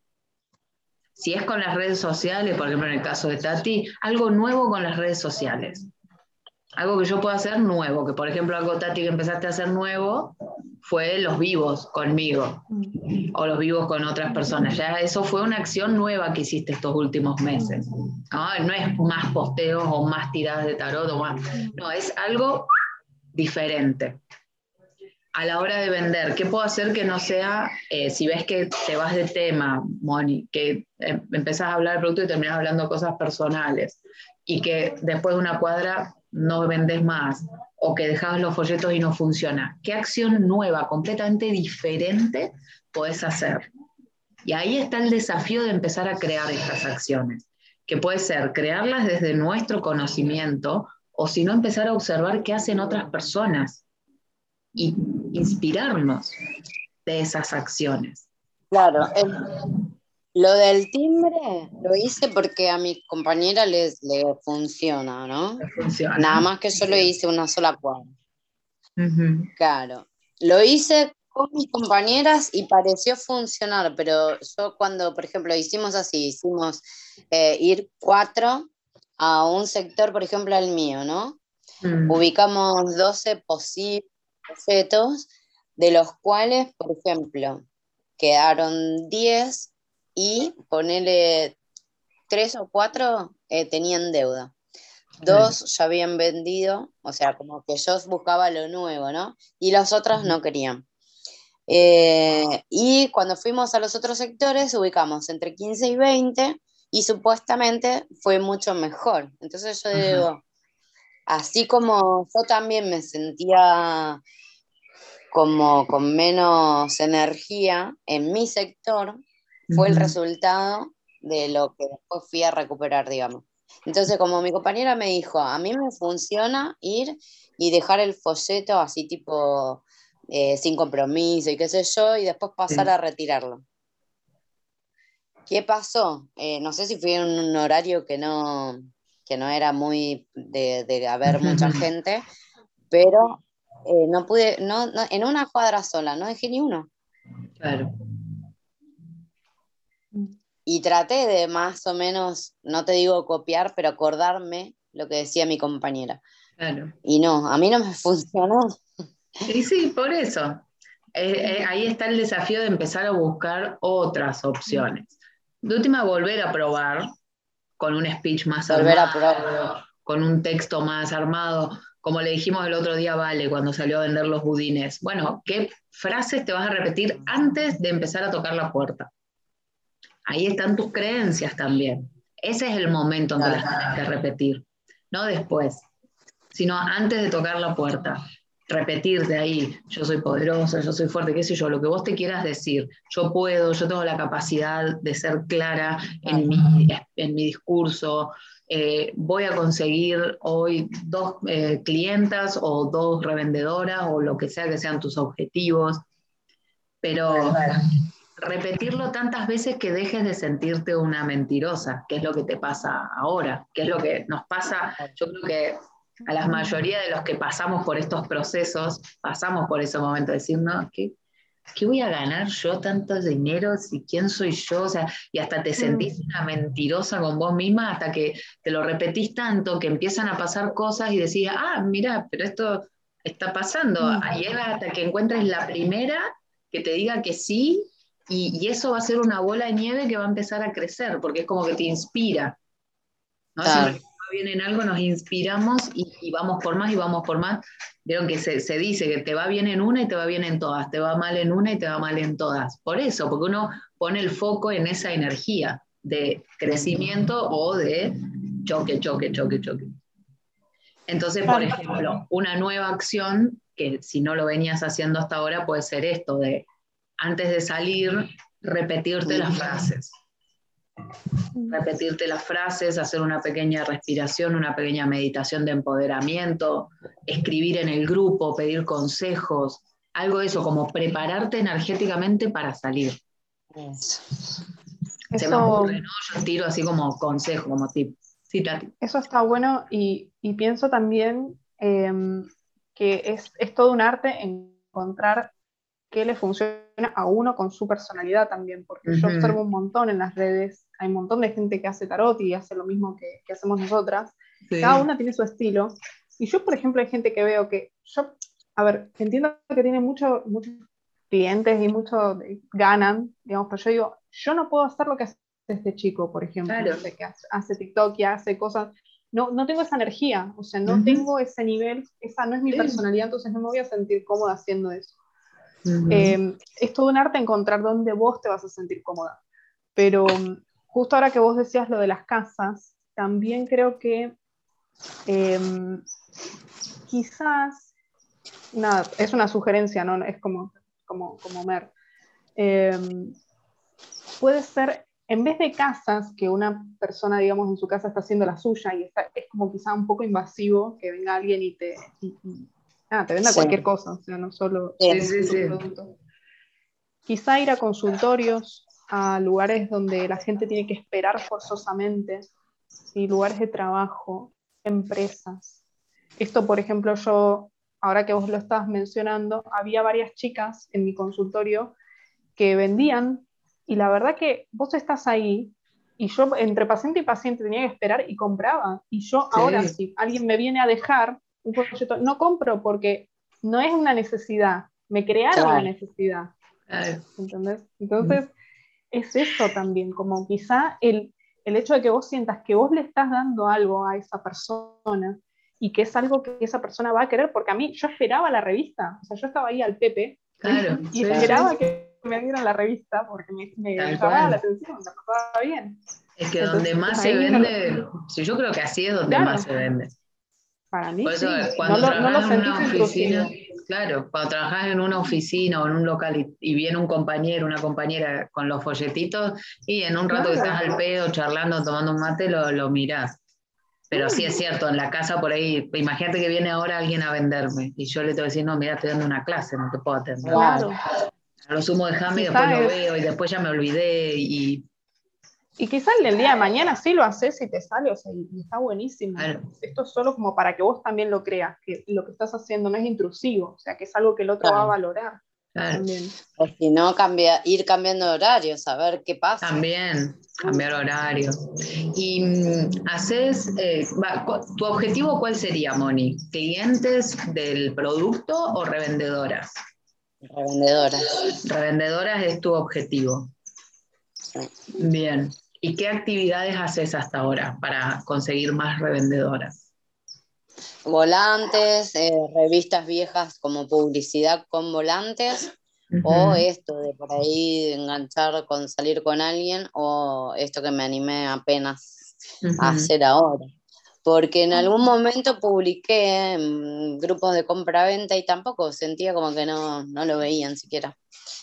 Si es con las redes sociales, por ejemplo en el caso de Tati, algo nuevo con las redes sociales algo que yo pueda hacer nuevo, que por ejemplo algo Tati que empezaste a hacer nuevo fue los vivos conmigo o los vivos con otras personas. Ya eso fue una acción nueva que hiciste estos últimos meses. No, es más posteos o más tiradas de tarot o más. No, es algo diferente. A la hora de vender, ¿qué puedo hacer que no sea, eh, si ves que te vas de tema, Moni, que em, empezás a hablar de producto y terminas hablando cosas personales, y que después de una cuadra no vendes más o que dejabas los folletos y no funciona. ¿Qué acción nueva, completamente diferente puedes hacer? Y ahí está el desafío de empezar a crear estas acciones, que puede ser crearlas desde nuestro conocimiento o si no empezar a observar qué hacen otras personas y inspirarnos de esas acciones. Claro, lo del timbre lo hice porque a mi compañera le funciona, ¿no? funciona. Nada más que yo lo hice una sola cuadra. Claro. Lo hice con mis compañeras y pareció funcionar, pero yo cuando, por ejemplo, hicimos así, hicimos eh, ir cuatro a un sector, por ejemplo, el mío, ¿no? Mm. Ubicamos 12 posibles objetos, de los cuales, por ejemplo, quedaron 10 y ponerle tres o cuatro eh, tenían deuda. Dos ya habían vendido, o sea, como que yo buscaba lo nuevo, ¿no? Y los otros no querían. Eh, y cuando fuimos a los otros sectores, ubicamos entre 15 y 20 y supuestamente fue mucho mejor. Entonces yo digo, así como yo también me sentía como con menos energía en mi sector, fue el resultado de lo que después fui a recuperar, digamos. Entonces, como mi compañera me dijo, a mí me funciona ir y dejar el folleto así tipo eh, sin compromiso y qué sé yo, y después pasar a retirarlo. ¿Qué pasó? Eh, no sé si fue en un horario que no, que no era muy de, haber mucha gente, pero eh, no pude, no, en una cuadra sola, no dejé ni uno. Claro. Y traté de más o menos, no te digo copiar, pero acordarme lo que decía mi compañera. Y no, a mí no me funcionó. Sí, sí, por eso. Eh, eh, ahí está el desafío de empezar a buscar otras opciones. De última, volver a probar con un speech más volver a probar. con un texto más armado. Como le dijimos el otro día, Vale, cuando salió a vender los budines. Bueno, ¿qué frases te vas a repetir antes de empezar a tocar la puerta? Ahí están tus creencias también. Ese es el momento en que las tienes que repetir, no después, sino antes de tocar la puerta. Repetirte ahí, yo soy poderosa, yo soy fuerte, qué sé yo, lo que vos te quieras decir. Yo puedo, yo tengo la capacidad de ser clara en mi, en mi discurso, eh, voy a conseguir hoy dos eh, clientas o dos revendedoras o lo que sea que sean tus objetivos, pero repetirlo tantas veces que dejes de sentirte una mentirosa, que es lo que te pasa ahora, que es lo que nos pasa, yo creo que a la mayoría de los que pasamos por estos procesos, pasamos por ese momento de decir, no, ¿qué, ¿qué voy a ganar yo tanto dinero? Si quién soy yo, o sea, y hasta te sentís una mentirosa con vos misma, hasta que te lo repetís tanto que empiezan a pasar cosas y decís, ah, mira, pero esto está pasando. Mm. Ahí es hasta que encuentres la primera que te diga que sí y, eso va a ser una bola de nieve que va a empezar a crecer, porque es como que te inspira. ¿no? Siempre que viene en algo, nos inspiramos y, vamos por más y vamos por más. Vieron que se, se, dice que te va bien en una y te va bien en todas, te va mal en una y te va mal en todas. Por eso, porque uno pone el foco en esa energía de crecimiento o de choque, choque, choque, choque. Entonces, por ejemplo, una nueva acción que si no lo venías haciendo hasta ahora puede ser esto de antes de salir, repetirte las frases. Repetirte las frases, hacer una pequeña respiración, una pequeña meditación de empoderamiento, escribir en el grupo, pedir consejos, algo de eso, como prepararte energéticamente para salir. Se me ocurre, ¿no? Yo tiro así como consejo, como tip. Eso está bueno y, pienso también em, que es, es todo un arte encontrar qué le funciona a uno con su personalidad también, porque yo observo un montón en las redes, hay un montón de gente que hace tarot y hace lo mismo que, hacemos nosotras, cada una tiene su estilo, y yo, por ejemplo, hay gente que veo que, yo, a ver, entiendo que tiene muchos clientes y mucho ganan, digamos, pero yo digo, yo no puedo hacer lo que hace este chico, por ejemplo, que hace, TikTok y hace cosas, no, no tengo esa energía, o sea, no tengo ese nivel, esa no es mi personalidad, entonces no me voy a sentir cómoda haciendo eso. Em, es todo un arte encontrar dónde vos te vas a sentir cómoda. Pero mm, justo ahora que vos decías lo de las casas, también creo que em, quizás, nada, es una sugerencia, ¿no? Es como, como, como Mer. Em, puede ser, en vez de casas, que una persona, digamos, en su casa está haciendo la suya y está, es como quizá un poco invasivo que venga alguien y te, Ah, te venda cualquier cosa, o sea, no solo, Quizá ir a consultorios, a lugares donde la gente tiene que esperar forzosamente, y lugares de trabajo, empresas. Esto, por ejemplo, yo, ahora que vos lo estabas mencionando, había varias chicas en mi consultorio que vendían y la verdad que vos estás ahí y yo entre paciente y paciente tenía que esperar y compraba. Y yo ahora si alguien me viene a dejar, un no compro porque no es una necesidad, me crearon una necesidad. Entonces, es eso también, como quizá el, el hecho de que vos sientas que vos le estás dando algo a esa persona y que es algo que esa persona va a querer, porque a mí yo esperaba la revista, o sea, yo estaba ahí al Pepe y esperaba que me dieran la revista porque me, me llamaba la atención, me pasaba bien. Es que donde más se vende, yo creo que así es donde más se vende. Para mí, cuando trabajas en una oficina, claro, cuando trabajas en una oficina o en un local y, viene un compañero, una compañera con los folletitos, y en un rato que estás al pedo, charlando, tomando un mate, lo, lo mirás. Pero sí es cierto, en la casa por ahí, imagínate que viene ahora alguien a venderme y yo le tengo que decir, no, mira, estoy dando una clase, no te puedo atender. Claro. A lo sumo déjame y después lo veo y después ya me olvidé y y quizás el día de mañana sí lo haces y te sale, o sea, y está buenísimo. Esto es solo como para que vos también lo creas, que lo que estás haciendo no es intrusivo, o sea, que es algo que el otro va a valorar. O si no, cambia, ir cambiando horario, saber qué pasa. También, cambiar horario. ¿Y mm, haces, eh, tu objetivo cuál sería, Moni? ¿Clientes del producto o revendedoras? Revendedoras. Revendedoras es tu objetivo. Bien. ¿Y qué actividades haces hasta ahora para conseguir más revendedoras? Volantes, eh, revistas viejas como publicidad con volantes, o esto de por ahí enganchar con salir con alguien, o esto que me animé apenas a hacer ahora. Porque en algún momento publiqué en grupos de compra-venta y tampoco sentía como que no, no lo veían siquiera.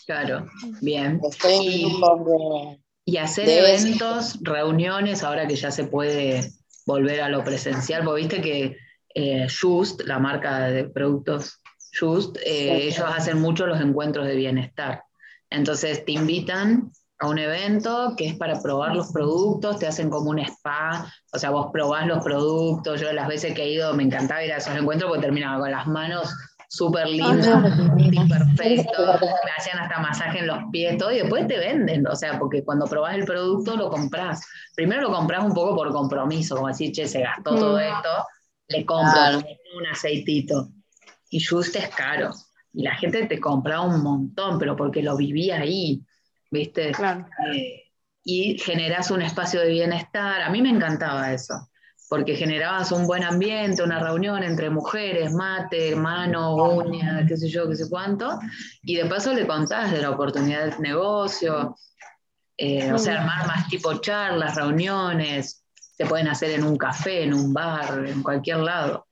Claro, bien. Estoy en de, y hacer eventos, reuniones, ahora que ya se puede volver a lo presencial, porque viste que eh, Just, la marca de productos Just, eh, ellos hacen mucho los encuentros de bienestar. Entonces te invitan a un evento que es para probar los productos, te hacen como un spa, o sea, vos probás los productos, yo las veces que he ido me encantaba ir a esos encuentros porque terminaba con las manos súper lindo, perfecto, me hacían hasta masaje en los pies, todo, y después te venden, o sea, porque cuando probás el producto lo compras. Primero lo compras un poco por compromiso, como decir, che, se gastó todo esto, le compro un aceitito. Y justo es caro. Y la gente te compraba un montón, pero porque lo vivía ahí, ¿viste? Eh, y generas un espacio de bienestar. A mí me encantaba eso porque generabas un buen ambiente, una reunión entre mujeres, mate, hermano, uña, qué sé yo, qué sé cuánto, y de paso le contás de la oportunidad del negocio, eh, o sea, armar más tipo charlas, reuniones, se pueden hacer en un café, en un bar, en cualquier lado.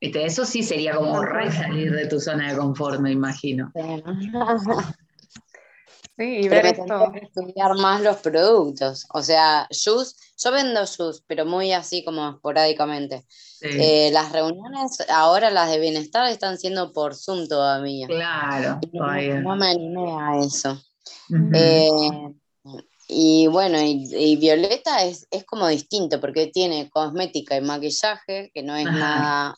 Eso sí sería como re salir de tu zona de confort, me imagino. Sí, y ver esto. estudiar más los productos. O sea, juice, yo vendo juice, pero muy así como esporádicamente. Eh, las reuniones, ahora las de bienestar, están siendo por Zoom todavía. Claro, No, me animé a eso. Eh, y bueno, y, Violeta es, como distinto porque tiene cosmética y maquillaje, que no es nada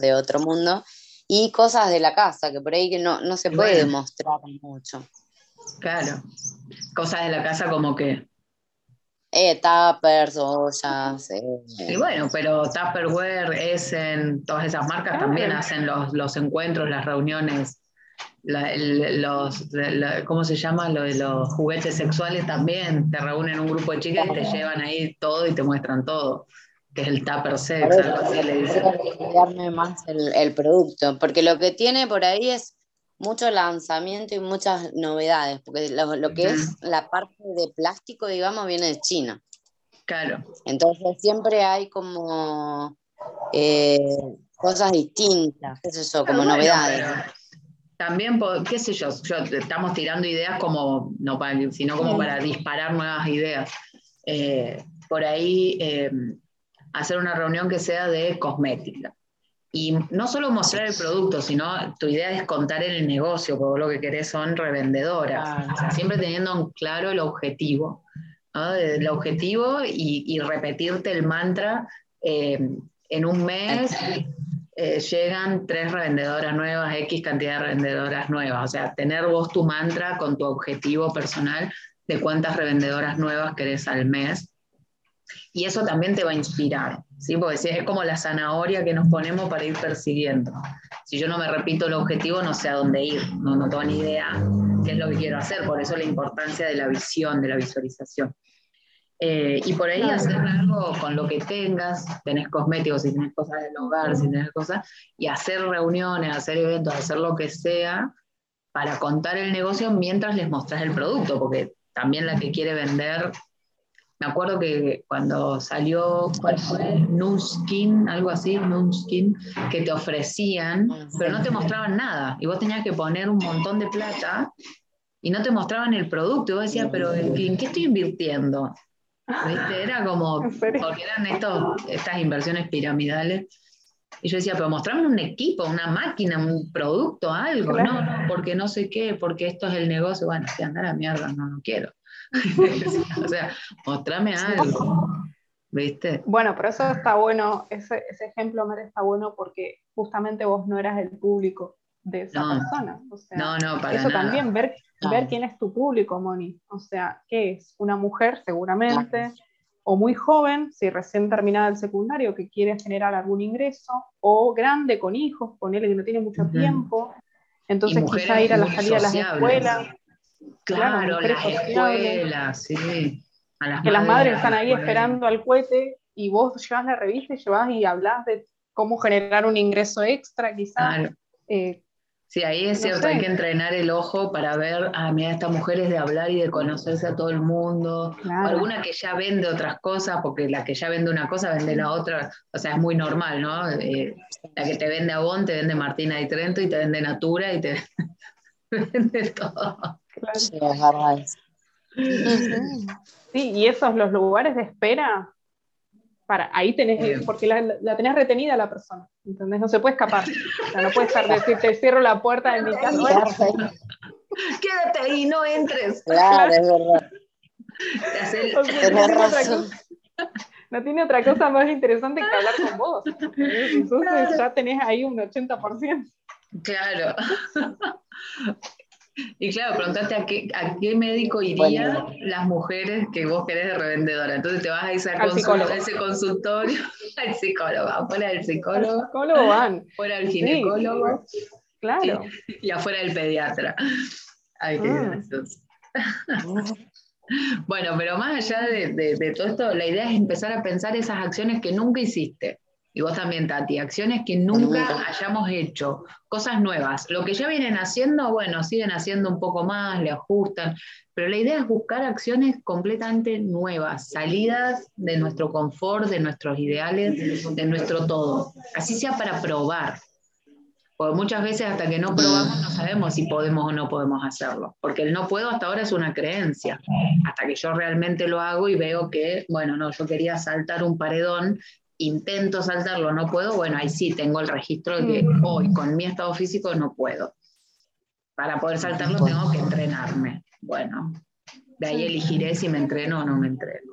de otro mundo, y cosas de la casa, que por ahí que no, no se puede demostrar mucho. Claro. Cosas de la casa como que. Eh, tuppers, ollas. Eh. Y bueno, pero Tupperware, Essen, todas esas marcas ah, también hacen los, encuentros, las reuniones, los, ¿cómo se llama? Lo de los juguetes sexuales también. Te reúnen un grupo de chicas y te llevan ahí todo y te muestran todo que es el tupper sex, algo así le dicen. más el, el, producto, porque lo que tiene por ahí es mucho lanzamiento y muchas novedades, porque lo, que es la parte de plástico, digamos, viene de China. Claro. Entonces siempre hay como eh, cosas distintas, qué sé yo, como novedades. También, qué sé yo, estamos tirando ideas como, no para, sino como para disparar nuevas ideas. Eh, por ahí, eh, hacer una reunión que sea de cosmética y no solo mostrar el producto, sino tu idea es contar el negocio, porque lo que querés son revendedoras. siempre teniendo claro el objetivo. El objetivo y, repetirte el mantra. Eh, en un mes eh, llegan tres revendedoras nuevas, X cantidad de revendedoras nuevas. O sea, tener vos tu mantra con tu objetivo personal de cuántas revendedoras nuevas querés al mes. Y eso también te va a inspirar. ¿sí? Porque es como la zanahoria que nos ponemos para ir persiguiendo. Si yo no me repito el objetivo, no sé a dónde ir, no, no tengo ni idea qué es lo que quiero hacer, por eso la importancia de la visión, de la visualización. Eh, y por ahí hacer algo con lo que tengas, tenés cosméticos, si tenés cosas del hogar, si tenés cosas, y hacer reuniones, hacer eventos, hacer lo que sea para contar el negocio mientras les mostrás el producto, porque también la que quiere vender me acuerdo que cuando salió, ¿cuál fue? Nunskin, algo así, Nunskin, que te ofrecían, pero no te mostraban nada. Y vos tenías que poner un montón de plata y no te mostraban el producto. Y vos decías, pero ¿en qué estoy invirtiendo? Era como, porque eran estos, estas inversiones piramidales. Y yo decía, pero mostrame un equipo, una máquina, un producto, algo. No, no, porque no sé qué, porque esto es el negocio. Bueno, si anda a la mierda, no, no quiero. O sea, mostrame algo. ¿Viste? Bueno, pero eso está bueno, ese, ese ejemplo, Mer, está bueno porque justamente vos no eras el público. de esa persona. no, no, para eso también, ver, ver quién es tu público, Moni. O sea, ¿qué es? Una mujer, seguramente, o muy joven, si recién terminada el secundario, que quiere generar algún ingreso, o grande con hijos, ponele que no tiene mucho tiempo. Entonces, quizá ir a la salida de las escuelas. Claro, las escuelas, sí. que las madres están ahí esperando al cohete y vos llevas la revista y llevas y hablas de cómo generar un ingreso extra, quizás. Eh, sí, ahí es cierto, hay que entrenar el ojo para ver, ah, mira, esta mujer es de hablar y de conocerse a todo el mundo. alguna que ya vende otras cosas, porque la que ya vende una cosa vende la otra, o sea, es muy normal, ¿no? Eh, la que te vende Avon te vende Martina y Trento y te vende Natura y te vende todo. Sí, y esos los lugares de espera para, ahí tenés, porque la, tenés retenida la persona, ¿entendés? No se puede escapar. O sea, no puede estar decir, te cierro la puerta de mi casa. Quédate ahí, no entres. Claro, es verdad. no, tiene otra cosa más interesante que hablar con vos. Entonces ya tenés ahí un 80%. Claro. Y claro, preguntaste a qué, a qué médico irían las mujeres que vos querés de revendedora. Entonces te vas a ese, ese consultorio, al psicólogo, afuera del psicólogo. psicólogo van. Fuera del ginecólogo. claro. Y, afuera del pediatra. Ay, qué ah. bueno, pero más allá de, de todo esto, la idea es empezar a pensar esas acciones que nunca hiciste y vos también, Tati, acciones que nunca hayamos hecho, cosas nuevas. Lo que ya vienen haciendo, bueno, siguen haciendo un poco más, le ajustan, pero la idea es buscar acciones completamente nuevas, salidas de nuestro confort, de nuestros ideales, de nuestro todo. Así sea para probar. Porque muchas veces hasta que no probamos no sabemos si podemos o no podemos hacerlo. Porque el no puedo hasta ahora es una creencia. Hasta que yo realmente lo hago y veo que, bueno, no, yo quería saltar un paredón intento saltarlo, no puedo, bueno, ahí sí tengo el registro de que mm. hoy con mi estado físico no puedo. Para poder saltarlo tengo que entrenarme. Bueno, de ahí elegiré si me entreno o no me entreno.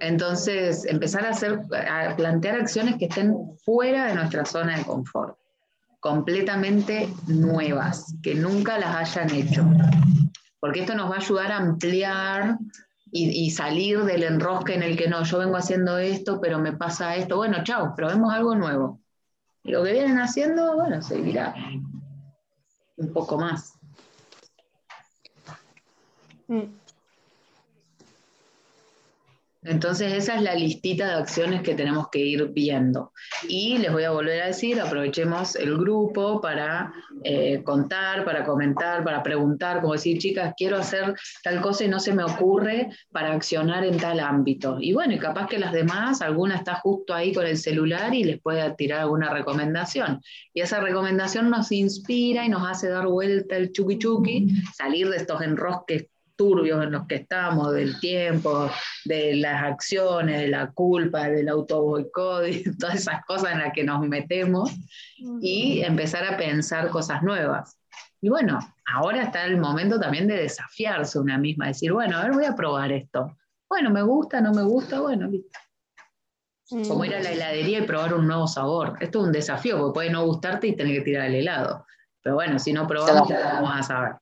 Entonces, empezar a hacer, a plantear acciones que estén fuera de nuestra zona de confort, completamente nuevas, que nunca las hayan hecho. Porque esto nos va a ayudar a ampliar y, salir del enrosque en el que no, yo vengo haciendo esto, pero me pasa esto. Bueno, chao, probemos algo nuevo. Y lo que vienen haciendo, bueno, seguirá un poco más. Mm. Entonces esa es la listita de acciones que tenemos que ir viendo. Y les voy a volver a decir, aprovechemos el grupo para eh, contar, para comentar, para preguntar, como decir, chicas, quiero hacer tal cosa y no se me ocurre para accionar en tal ámbito. Y bueno, y capaz que las demás, alguna está justo ahí con el celular y les puede tirar alguna recomendación. Y esa recomendación nos inspira y nos hace dar vuelta el chuki chuki, salir de estos enrosques turbios en los que estamos, del tiempo, de las acciones, de la culpa, del autoboicot, y todas esas cosas en las que nos metemos, y empezar a pensar cosas nuevas. Y bueno, ahora está el momento también de desafiarse una misma, decir, bueno, a ver, voy a probar esto. Bueno, me gusta, no me gusta, bueno, listo. Como ir a la heladería y probar un nuevo sabor. Esto es un desafío, porque puede no gustarte y tener que tirar el helado. Pero bueno, si no probamos, vamos a saber.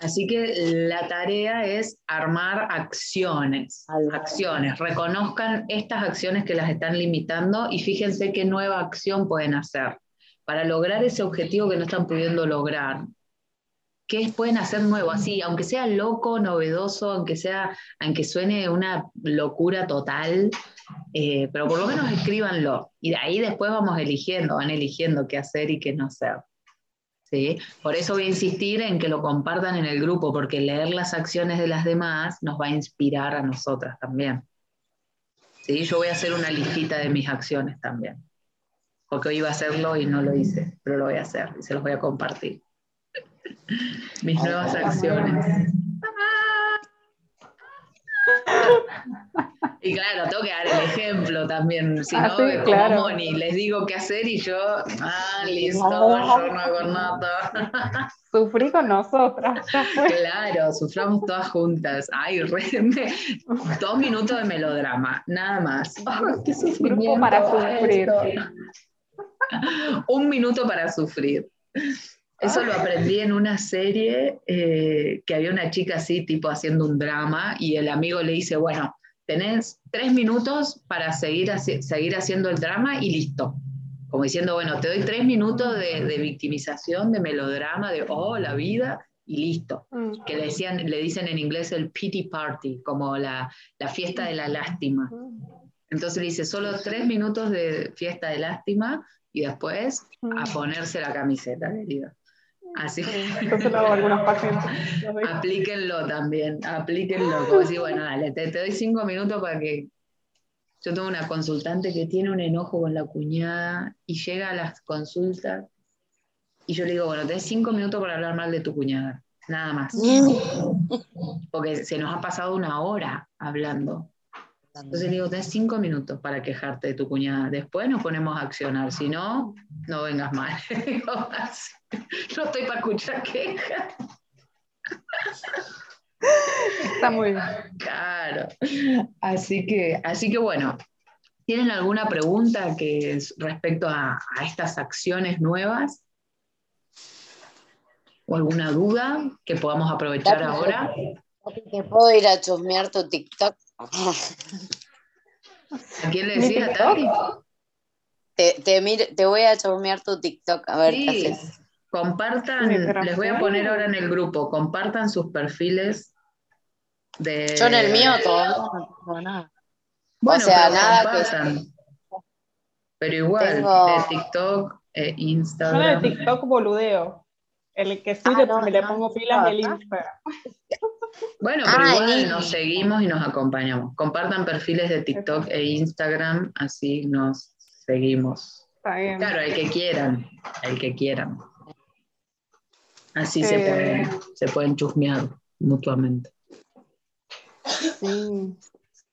Así que la tarea es armar acciones, acciones, reconozcan estas acciones que las están limitando y fíjense qué nueva acción pueden hacer para lograr ese objetivo que no están pudiendo lograr. ¿Qué pueden hacer nuevo? Así, aunque sea loco, novedoso, aunque sea, aunque suene una locura total, eh, pero por lo menos escríbanlo. Y de ahí después vamos eligiendo, van eligiendo qué hacer y qué no hacer. ¿Sí? Por eso voy a insistir en que lo compartan en el grupo, porque leer las acciones de las demás nos va a inspirar a nosotras también. ¿Sí? Yo voy a hacer una listita de mis acciones también. Porque hoy iba a hacerlo y no lo hice, pero lo voy a hacer y se los voy a compartir. Mis nuevas acciones. Y claro, tengo que dar el ejemplo también, si Ah, no, sí, como claro. Moni, les digo qué hacer y yo, ah, listo, yo no hago nada. Sufrí con nosotras. Claro, suframos todas juntas. Ay, re- me- dos minutos de melodrama, nada más. Ay, qué sufrimiento para sufrir. Un minuto para sufrir. Eso lo aprendí en una serie eh, que había una chica así, tipo haciendo un drama, y el amigo le dice, bueno, tenés tres minutos para seguir, haci- seguir haciendo el drama y listo. Como diciendo, bueno, te doy tres minutos de, de victimización, de melodrama, de, oh, la vida, y listo. Mm. Que le, decían, le dicen en inglés el pity party, como la, la fiesta de la lástima. Entonces le dice, solo tres minutos de fiesta de lástima y después a ponerse la camiseta, querido. Así Sí, que Entonces lo hago a algunos pacientes. los digo. aplíquenlo también, aplíquenlo. Como decir, bueno, dale, te, te doy cinco minutos para que... Yo tengo una consultante que tiene un enojo con la cuñada y llega a las consultas y yo le digo, bueno, tenés cinco minutos para hablar mal de tu cuñada, nada más. Porque se nos ha pasado una hora hablando. Entonces le digo, tenés cinco minutos para quejarte de tu cuñada. Después nos ponemos a accionar. Si no, no vengas mal. No estoy para escuchar quejas. Está muy bien. Claro. Así que, así que bueno, ¿tienen alguna pregunta que es respecto a, a estas acciones nuevas? ¿O alguna duda que podamos aprovechar ahora? ¿Te puedo ir a chusmear tu TikTok? ¿A quién le ¿Mi decía? Tati? Te, te, mir- te voy a chusmear tu TikTok, a ver qué haces. compartan, les voy a poner ahora en el grupo, compartan sus perfiles de... Yo en el mío todavía no. Bueno, o sea, pero nada que-. Pero igual, Tengo- de TikTok, eh, Yo en el Instagram. TikTok boludeo. El que sí Ah, le- no, me le no, pongo pilas no, no. Instagram. Bueno, pero Ah, igual nos seguimos y nos acompañamos. Compartan perfiles de TikTok e Instagram, así nos seguimos. Está bien. Claro, el que quieran, el que quieran. Así se, Eh. pueden, se pueden chusmear mutuamente. Sí.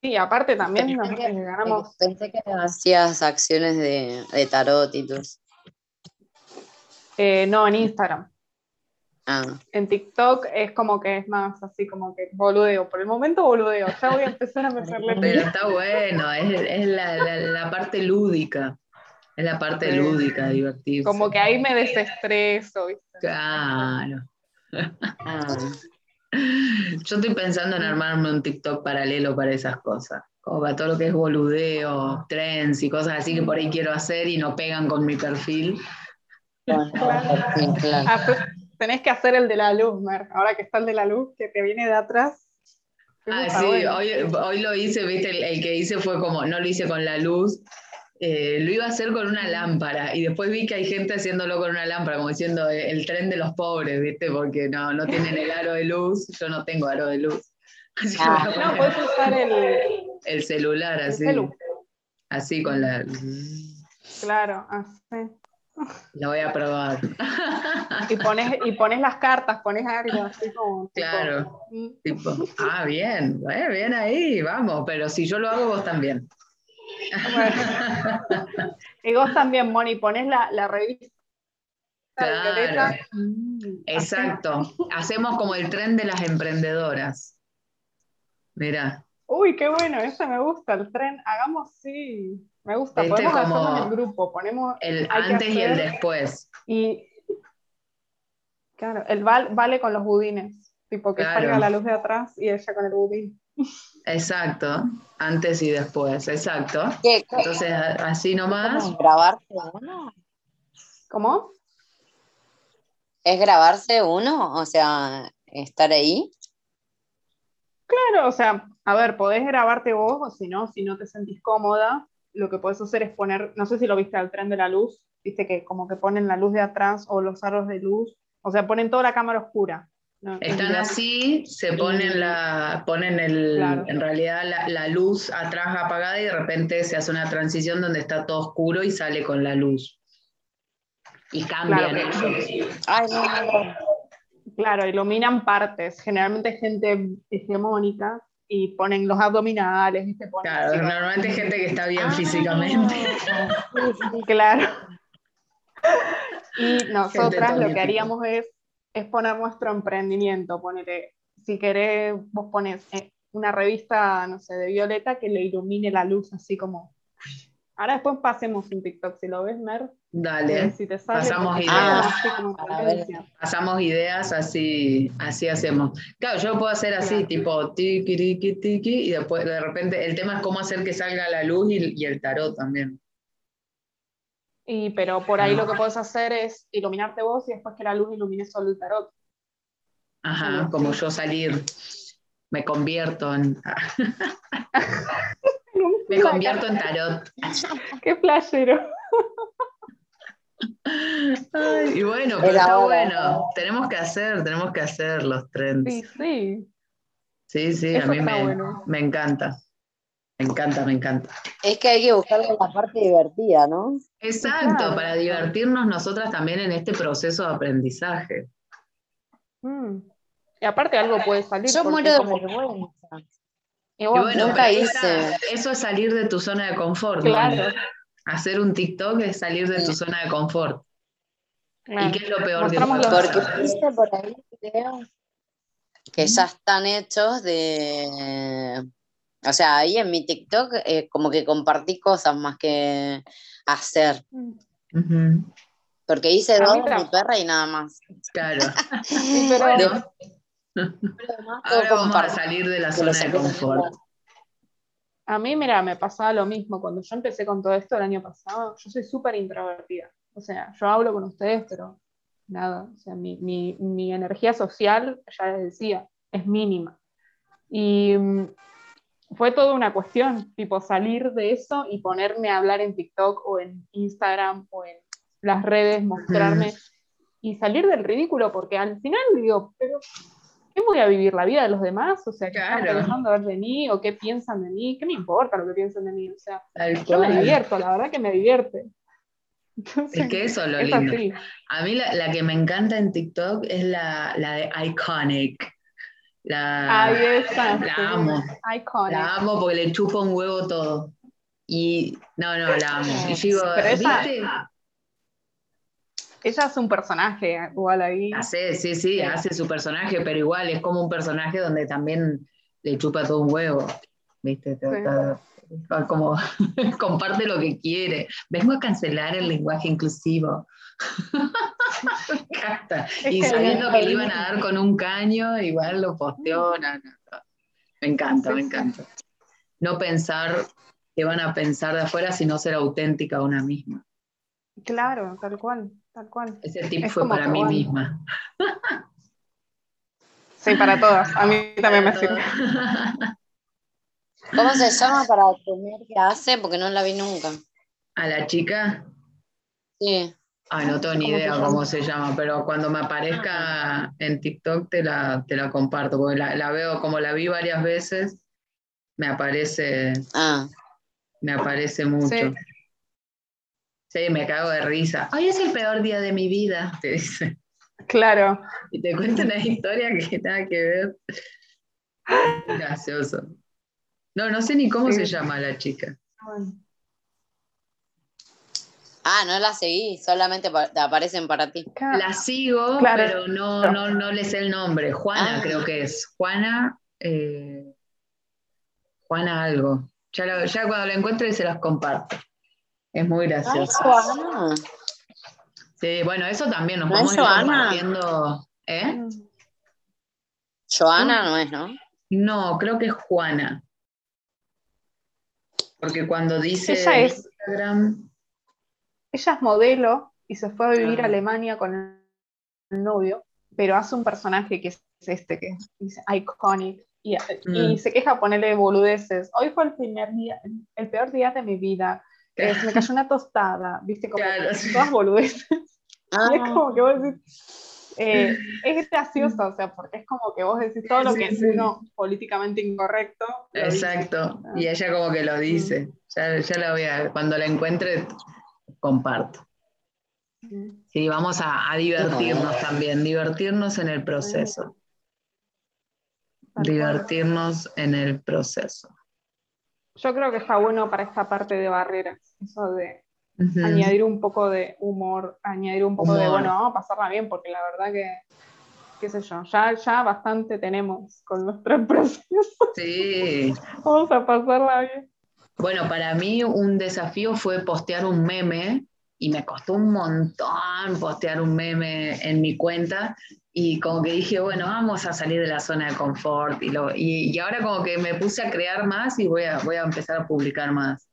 Sí, aparte también nos Pensé que- ganamos. Pensé que hacías acciones de, de tarot y todo eso. eh, no, en Instagram. Ah, En TikTok es como que es más así como que boludeo. Por el momento boludeo. Ya voy a empezar a meterle Pero está bueno, es, es la, la- la parte lúdica. Es la parte Sí. lúdica, divertida. Como que ahí me desestreso, ¿viste? Claro. ah. Yo estoy pensando en armarme un TikTok paralelo para esas cosas. Como para todo lo que es boludeo, trends y cosas así que por ahí quiero hacer y no pegan con mi perfil. Sí, claro. Tenés que hacer el de la luz, Mer. Ahora que está el de la luz, que te viene de atrás. Ah, sí, hoy, hoy lo hice, viste, el, el que hice fue como, no lo hice con la luz, eh, lo iba a hacer con una lámpara y después vi que hay gente haciéndolo con una lámpara, como diciendo eh, el tren de los pobres, viste, porque no, no tienen el aro de luz, yo no tengo aro de luz. Así Ah. No, puedes usar el, el celular el así, celu. así con la... Claro, así. La voy a probar. Y pones, y pones las cartas, pones algo así como. Claro. mm, Tipo, ah, bien, eh, bien ahí, vamos, pero si yo lo hago, vos también. bueno. Y vos también, Moni, pones la, la revista Claro. Mm. Exacto. Hacemos como el tren de las emprendedoras. Mira, Uy, qué bueno, ese me gusta, el tren. Hagamos, sí. Me gusta. Viste Podemos como hacerlo en el grupo. Ponemos. el antes y el hacer- después. Y. Claro, el val- vale con los budines. Tipo que Claro. salga la luz de atrás y ella con el budín. Exacto. Antes y después, exacto. ¿Qué, qué- Entonces, así nomás. cómo, grabarse uno? ¿Cómo? ¿Es grabarse uno? O sea, estar ahí. Claro, o sea, a ver, podés grabarte vos o si no, si no te sentís cómoda, lo que podés hacer es poner, no sé si lo viste al tren de la luz, viste que como que ponen la luz de atrás o los aros de luz, o sea, ponen toda la cámara oscura. ¿no? Están así, se ponen la, ponen el, Claro. en realidad la, la luz atrás apagada y de repente se hace una transición donde está todo oscuro y sale con la luz. Y cambian Claro. ellos. Ay, no, no. Claro, iluminan partes, generalmente gente hegemónica y ponen los abdominales, claro, normalmente hay gente que está bien ah, físicamente. claro. Y nosotras lo que haríamos es, es poner nuestro emprendimiento, ponete, si querés, vos pones eh, una revista, no sé, de Violeta que le ilumine la luz, así como... Ahora después pasemos un TikTok, si lo ves, Mer. Dale, si te pasamos ideas. pasamos ideas, así, así hacemos. Claro, yo puedo hacer así, tipo tiki, tiki, tiki, y después de repente el tema es cómo hacer que salga la luz y, el tarot también. Y, pero por ahí lo que puedes hacer es iluminarte vos y después que la luz ilumine solo el tarot. Ajá, como yo salir, me convierto en... me convierto en tarot. Qué playero y bueno, pero está bueno. Tenemos que hacer, tenemos que hacer los trends. Sí, sí. Sí, sí, a mí me, encanta. Me encanta, me encanta. Es que hay que buscar la parte divertida, ¿no? Exacto, para divertirnos nosotras también en este proceso de aprendizaje. Mm. Y aparte algo puede salir. Yo muero de vergüenza. Y bueno, nunca hice. Eso es salir de tu zona de confort. Claro. Hacer un TikTok es salir de tu zona de confort. ¿Y qué es lo peor que Porque viste por ahí videos que ya están hechos de. O sea, ahí en mi TikTok eh, como que compartí cosas más que hacer. Porque hice dos de mi perra y nada más. Claro. pero, Ahora vamos a salir de la zona de confort. A mí, mira, me pasaba lo mismo. Cuando yo empecé con todo esto el año pasado, yo soy súper introvertida. O sea, yo hablo con ustedes, pero nada. O sea, mi, energía social, ya les decía, es mínima. Y mm, fue toda una cuestión, tipo salir de eso y ponerme a hablar en TikTok o en Instagram o en las redes, mostrarme y salir del ridículo, porque al final digo, pero ¿qué voy a vivir la vida de los demás? O sea, ¿qué están pensando ver de mí? ¿O qué piensan de mí? ¿Qué me importa lo que piensan de mí? O sea, yo me divierto, la verdad que me divierte. es que eso es lo lindo. A mí la, que me encanta en TikTok es la, de Iconic. La, la amo. La amo porque le chupo un huevo todo. Y no, no, la amo. Y digo, ¿viste? Ella es un personaje igual ahí. Hace, sí, sí, hace su personaje, pero igual es como un personaje donde también le chupa todo un huevo, ¿viste? como comparte lo que quiere. Vengo a cancelar el lenguaje inclusivo. y sabiendo que le iban a dar con un caño, igual lo posteó. Me encanta, me encanta. No pensar que van a pensar de afuera, sino ser auténtica una misma. Claro, tal cual. Tal cual. Ese tip fue para mí misma. Sí, para todas. A mí también me sirve. ¿Cómo se llama para comer qué hace? Porque no la vi nunca. ¿A la chica? Sí. Ah, no tengo ni idea cómo se llama, pero cuando me aparezca en TikTok te la, te la comparto, porque la, veo, como la vi varias veces, me aparece, ah. me aparece mucho. Sí, me cago de risa. Hoy es el peor día de mi vida, te dice. Claro. Y te cuento una historia que nada que ver. Gracioso. No, no sé ni cómo se llama la chica. Ah, no la seguí, solamente te aparecen para ti. La sigo, pero no, no, no le sé el nombre. Juana, ah. creo que es. Juana. Eh, Juana algo. Ya, ya cuando la encuentre se las comparto. Es muy gracioso. Sí, bueno, eso también nos vamos a ir compartiendo. ¿Eh? Joana no es, ¿no? No, creo que es Juana. Porque cuando dice ella es, Instagram. Ella es modelo y se fue a vivir a ah. Alemania con el novio, pero hace un personaje que es este, que dice iconic. Y, y mm. se queja ponerle boludeces. Hoy fue el primer día, el peor día de mi vida me cayó una tostada, viste, como todas boludeces. Y es ah. como que vos decís, eh, es gracioso, o sea, porque es como que vos decís todo lo que es uno políticamente incorrecto. Exacto, y ella como que lo dice. Ya, ya la voy a, cuando la encuentre, comparto. Sí, vamos a, divertirnos también, divertirnos en el proceso. divertirnos en el proceso. Yo creo que está bueno para esta parte de barreras, eso de añadir un poco de humor, añadir un poco de, bueno, vamos a pasarla bien, porque la verdad que, qué sé yo, ya, ya bastante tenemos con nuestro proceso. Sí. vamos a pasarla bien. Bueno, para mí un desafío fue postear un meme y me costó un montón postear un meme en mi cuenta y como que dije, bueno, vamos a salir de la zona de confort y, lo, y, ahora como que me puse a crear más y voy a, voy a empezar a publicar más.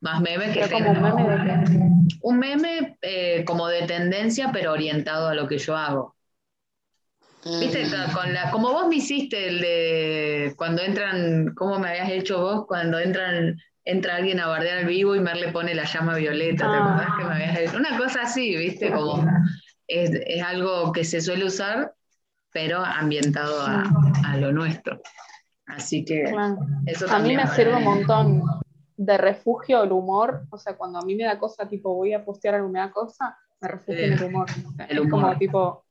Más memes que como un meme de Un meme eh, como de tendencia, pero orientado a lo que yo hago. ¿Viste? Mm. Con la, como vos me hiciste el de cuando entran, ¿cómo me habías hecho vos? Cuando entran, entra alguien a bardear al vivo y Mer le pone la llama violeta, ¿te ah. que me habías hecho? Una cosa así, ¿viste? Como es, es algo que se suele usar, pero ambientado a, a lo nuestro. Así que eso A mí me sirve un montón de refugio el humor, o sea, cuando a mí me da cosa, tipo, voy a postear alguna cosa, me refugio en el humor. el humor. como tipo,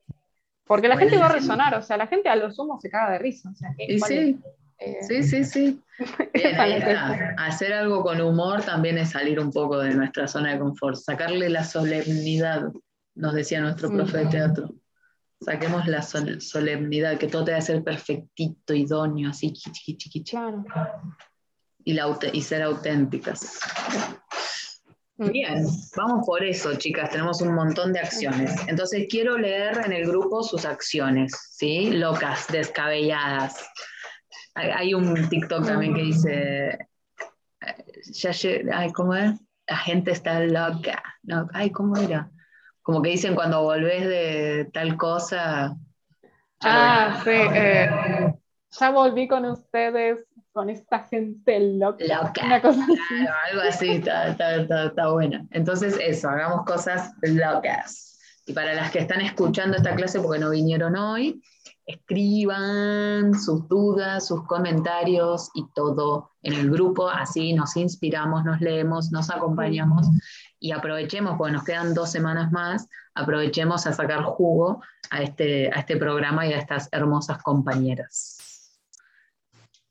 porque la gente va a resonar, o sea, la gente a lo sumo se caga de risa. O sea, sí. Eh, sí, sí, sí. Hacer algo con humor también es salir un poco de nuestra zona de confort, sacarle la solemnidad, nos decía nuestro profe de teatro. Saquemos la solemnidad, que todo te a ser perfectito, idóneo, así, chiqui, chiqui, Claro. Y, la, y ser auténticas. Mm. Bien, vamos por eso, chicas. Tenemos un montón de acciones. Entonces quiero leer en el grupo sus acciones, ¿sí? Locas, descabelladas. Hay, un TikTok también que dice, ya, ay, ¿cómo es? La gente está loca. No, ay, ¿cómo era? Como que dicen cuando volvés de tal cosa. Ah, sí. Eh, ya volví con ustedes con esta gente loca. Una cosa así. algo así, está, está, está, buena. Entonces, eso, hagamos cosas locas. Y para las que están escuchando esta clase porque no vinieron hoy, escriban sus dudas, sus comentarios y todo en el grupo, así nos inspiramos, nos leemos, nos acompañamos y aprovechemos, porque nos quedan dos semanas más, aprovechemos a sacar jugo a este, a este programa y a estas hermosas compañeras.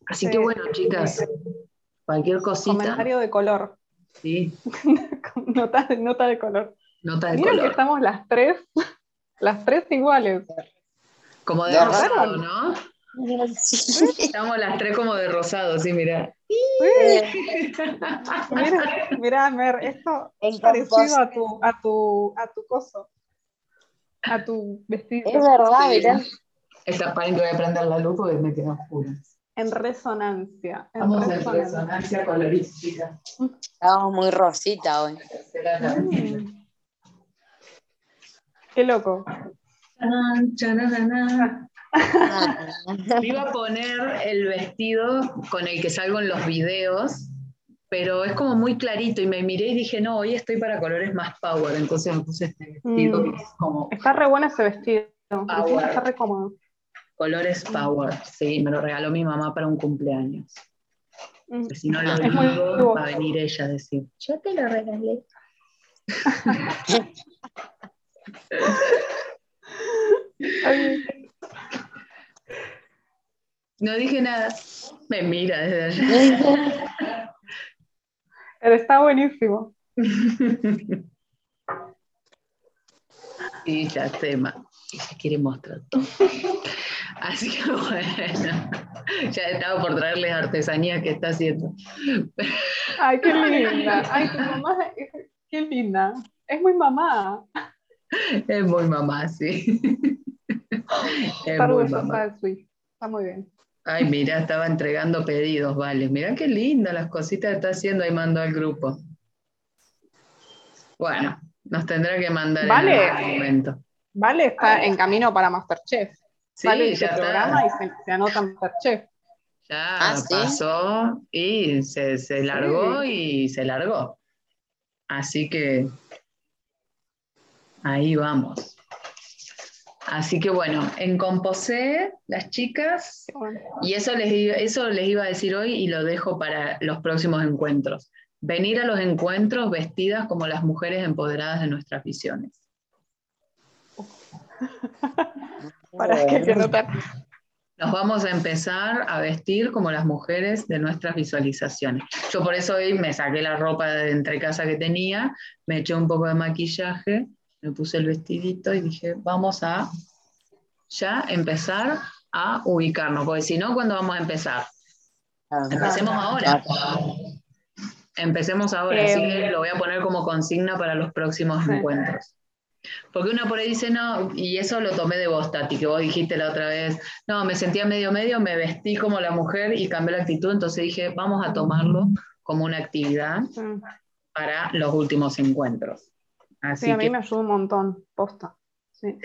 Así que bueno, chicas, cualquier cosita. Comentario de color. Sí. nota, nota de color. Nota de Mira color. que estamos las tres, las tres iguales. Como de rosado, ¿no? Estamos las tres como de rosado, sí, mira. mira, mira, Mer, esto es parecido a tu, a tu, a tu coso, a tu vestido. Es verdad, mira. Esta para que voy a prender la luz porque me quedo oscura en resonancia. En Estamos resonancia. en resonancia colorística. Estamos muy rosita hoy. Qué loco. Iba a poner el vestido con el que salgo en los videos, pero es como muy clarito y me miré y dije, no, hoy estoy para colores más power, entonces me puse este vestido mm. como... Está re bueno ese vestido, está re cómodo. Colores Power, sí, me lo regaló mi mamá para un cumpleaños. Mm. si no lo ah, digo, va a venir ella a decir, yo te lo regalé. No dije nada. Me mira desde allá. está buenísimo. Y ya tema. Y se quiere mostrar todo. Así que bueno, ya estaba por traerles artesanía que está haciendo. Ay, qué linda. Ay, tu mamá, qué linda. Es muy mamá. Es muy mamá, sí. Es muy mamá. Está muy bien. Ay, mira, estaba entregando pedidos, vale. Mira qué linda las cositas que está haciendo ahí mandó al grupo. Bueno, nos tendrá que mandar vale. en algún momento. Vale, está en camino para Masterchef. Sí, ya programa y se, se anota Masterchef. Ya ah, pasó y se, se largó y se largó. Así que ahí vamos. Así que bueno, en Composé, las chicas, y eso les, eso les iba a decir hoy y lo dejo para los próximos encuentros. Venir a los encuentros vestidas como las mujeres empoderadas de nuestras visiones. Para que se. Nos vamos a empezar a vestir como las mujeres de nuestras visualizaciones. Yo por eso hoy me saqué la ropa de entre casa que tenía, me eché un poco de maquillaje, me puse el vestidito y dije, vamos a ya empezar a ubicarnos, porque si no, ¿cuándo vamos a empezar? Empecemos ahora. Empecemos ahora, así que lo voy a poner como consigna para los próximos encuentros. Porque una por ahí dice, no, y eso lo tomé de vos, Tati, que vos dijiste la otra vez, no, me sentía medio medio, me vestí como la mujer y cambié la actitud, entonces dije, vamos a tomarlo como una actividad para los últimos encuentros. Así sí, a mí me ayuda un montón, posta. Sí.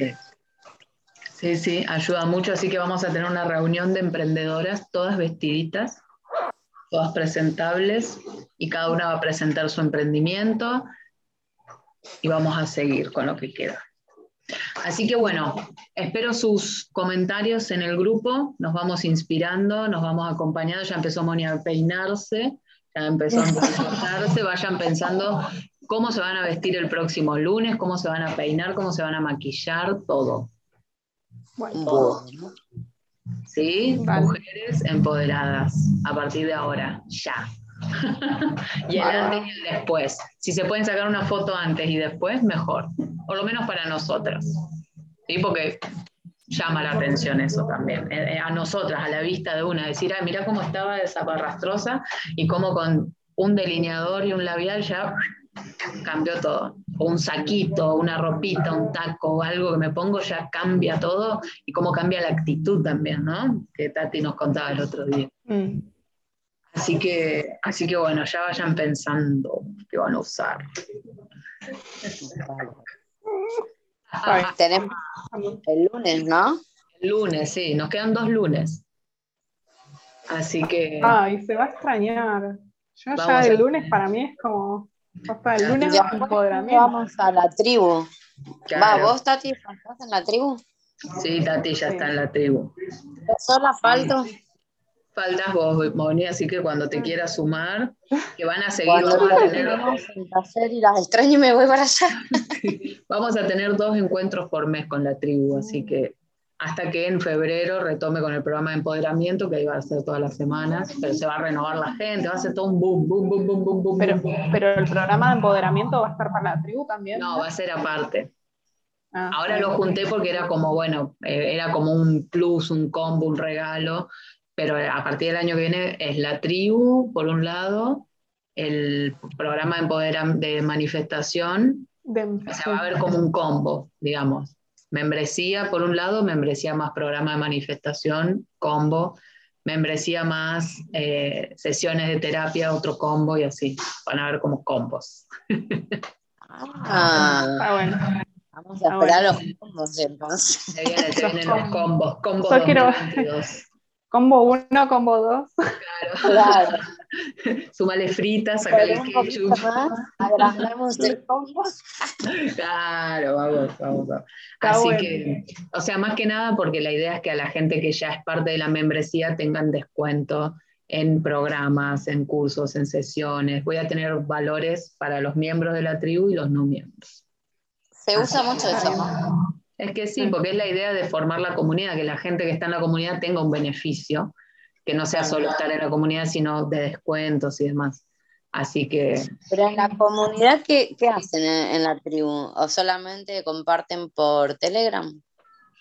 sí, sí, ayuda mucho, así que vamos a tener una reunión de emprendedoras, todas vestiditas, todas presentables, y cada una va a presentar su emprendimiento y vamos a seguir con lo que queda. Así que bueno, espero sus comentarios en el grupo, nos vamos inspirando, nos vamos acompañando, ya empezó Moni a peinarse, ya empezó a comportarse, vayan pensando cómo se van a vestir el próximo lunes, cómo se van a peinar, cómo se van a maquillar, todo. Bueno. ¿Sí? Mujeres empoderadas, a partir de ahora, ya. y el antes y el después. Si se pueden sacar una foto antes y después, mejor. Por lo menos para nosotras. ¿Sí? Porque llama la atención eso también. Eh, eh, a nosotras, a la vista de una, decir, ay, mira cómo estaba esa parrastrosa y cómo con un delineador y un labial ya cambió todo. O un saquito, una ropita, un taco o algo que me pongo ya cambia todo y cómo cambia la actitud también, ¿no? Que Tati nos contaba el otro día. Mm. Así que, así que bueno, ya vayan pensando qué van a usar. tenemos el lunes, ¿no? El lunes, sí, nos quedan dos lunes. Así que. Ay, se va a extrañar. Yo ya el lunes para mí es como. Hasta el lunes Vamos a la tribu. Va, vos, Tati, estás en la tribu. Sí, Tati ya está en la tribu. ¿Sola falto? faltas vos, Moni, así que cuando te quieras sumar, que van a seguir. Cuando vamos a tener... y las extraño y me voy para allá. vamos a tener dos encuentros por mes con la tribu, así que hasta que en febrero retome con el programa de empoderamiento, que ahí va a ser todas las semanas, pero se va a renovar la gente, va a ser todo un boom, boom, boom, boom, boom, boom. Pero, pero el programa de empoderamiento va a estar para la tribu también. No, va a ser aparte. Ah, Ahora lo junté porque era como, bueno, eh, era como un plus, un combo, un regalo, pero a partir del año que viene es la tribu, por un lado, el programa de, de manifestación, se va a ver como un combo, digamos. Membresía, por un lado, membresía más programa de manifestación, combo, membresía más eh, sesiones de terapia, otro combo y así. Van a ver como combos. Ah, ah bueno. Vamos a esperar los combos entonces. Se vienen, se vienen los combos, combos Combo 1, combo 2. Claro. claro. Sumale fritas, sacale el ketchup. Agrandamos el combo. Claro, vamos, vamos. vamos. Así que, o sea, más que nada porque la idea es que a la gente que ya es parte de la membresía tengan descuento en programas, en cursos, en sesiones. Voy a tener valores para los miembros de la tribu y los no miembros. Se usa mucho eso. Es que sí, porque es la idea de formar la comunidad, que la gente que está en la comunidad tenga un beneficio, que no sea solo estar en la comunidad, sino de descuentos y demás. Así que... Pero en la comunidad, ¿qué, hacen en, la tribu? ¿O solamente comparten por Telegram?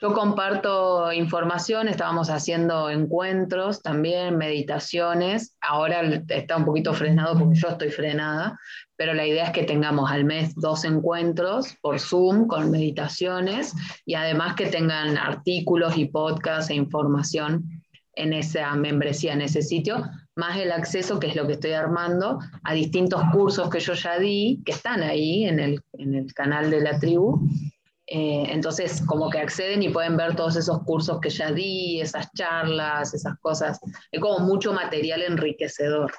Yo comparto información, estábamos haciendo encuentros también, meditaciones. Ahora está un poquito frenado porque yo estoy frenada, pero la idea es que tengamos al mes dos encuentros por Zoom con meditaciones y además que tengan artículos y podcasts e información en esa membresía, en ese sitio, más el acceso, que es lo que estoy armando, a distintos cursos que yo ya di, que están ahí en el, en el canal de la tribu. Eh, entonces, como que acceden y pueden ver todos esos cursos que ya di, esas charlas, esas cosas. Es como mucho material enriquecedor.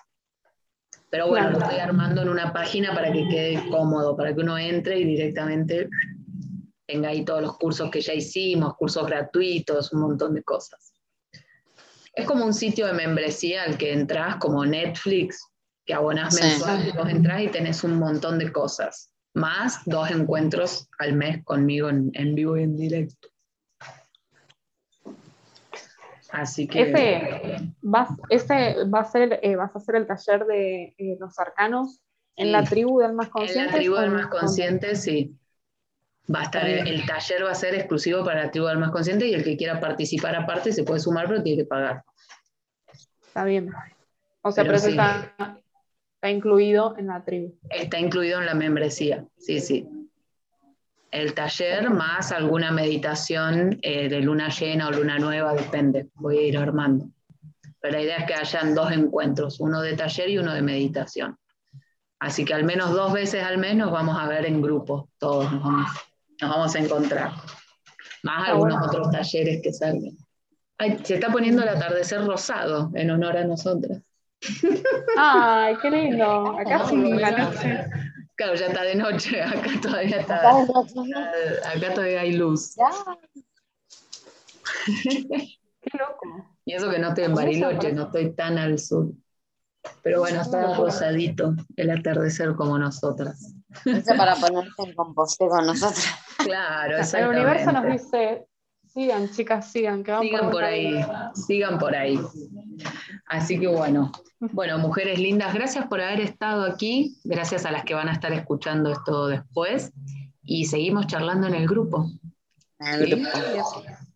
Pero bueno, lo estoy armando en una página para que quede cómodo, para que uno entre y directamente tenga ahí todos los cursos que ya hicimos, cursos gratuitos, un montón de cosas. Es como un sitio de membresía al que entras, como Netflix, que abonas mensual, vos entras y tenés un montón de cosas, más dos encuentros al mes conmigo en, en vivo y en directo. Así que. Ese, vas, ese va a ser, eh, vas a hacer el taller de eh, los arcanos en la tribu del más consciente. En la tribu del más consciente, sí. Va a estar el, taller va a ser exclusivo para la tribu del más consciente y el que quiera participar aparte se puede sumar, pero tiene que pagar. Está bien. O sea, pero, está, está incluido en la tribu. Está incluido en la membresía, sí, sí el taller más alguna meditación eh, de luna llena o luna nueva, depende, voy a ir armando. Pero la idea es que hayan dos encuentros, uno de taller y uno de meditación. Así que al menos dos veces al menos vamos a ver en grupo, todos nos vamos, a encontrar. Más algunos otros talleres que salgan. se está poniendo el atardecer rosado en honor a nosotras. Ay, qué lindo. Acá sí la noche. Claro, ya está de noche, acá todavía está. Acá todavía hay luz. Qué loco. Y eso que no estoy en Bariloche, no estoy tan al sur. Pero bueno, está rosadito el atardecer como nosotras. Eso para ponerse en composte con nosotras. Claro, El universo nos dice, sigan chicas, sigan, que Sigan por ahí, sigan por ahí. Así que bueno, bueno, mujeres lindas, gracias por haber estado aquí, gracias a las que van a estar escuchando esto después y seguimos charlando en el grupo.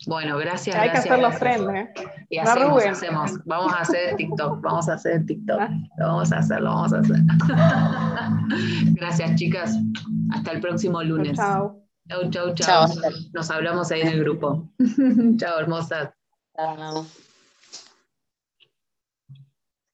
Bueno, gracias. Hay que hacer los ¿eh? Y hacemos, hacemos, vamos a hacer TikTok, vamos a hacer TikTok, ah. lo vamos a hacer, lo vamos a hacer. gracias chicas, hasta el próximo lunes. Chao. Chau, chau, chau. Nos hablamos ahí en el grupo. chao, hermosa. Chao.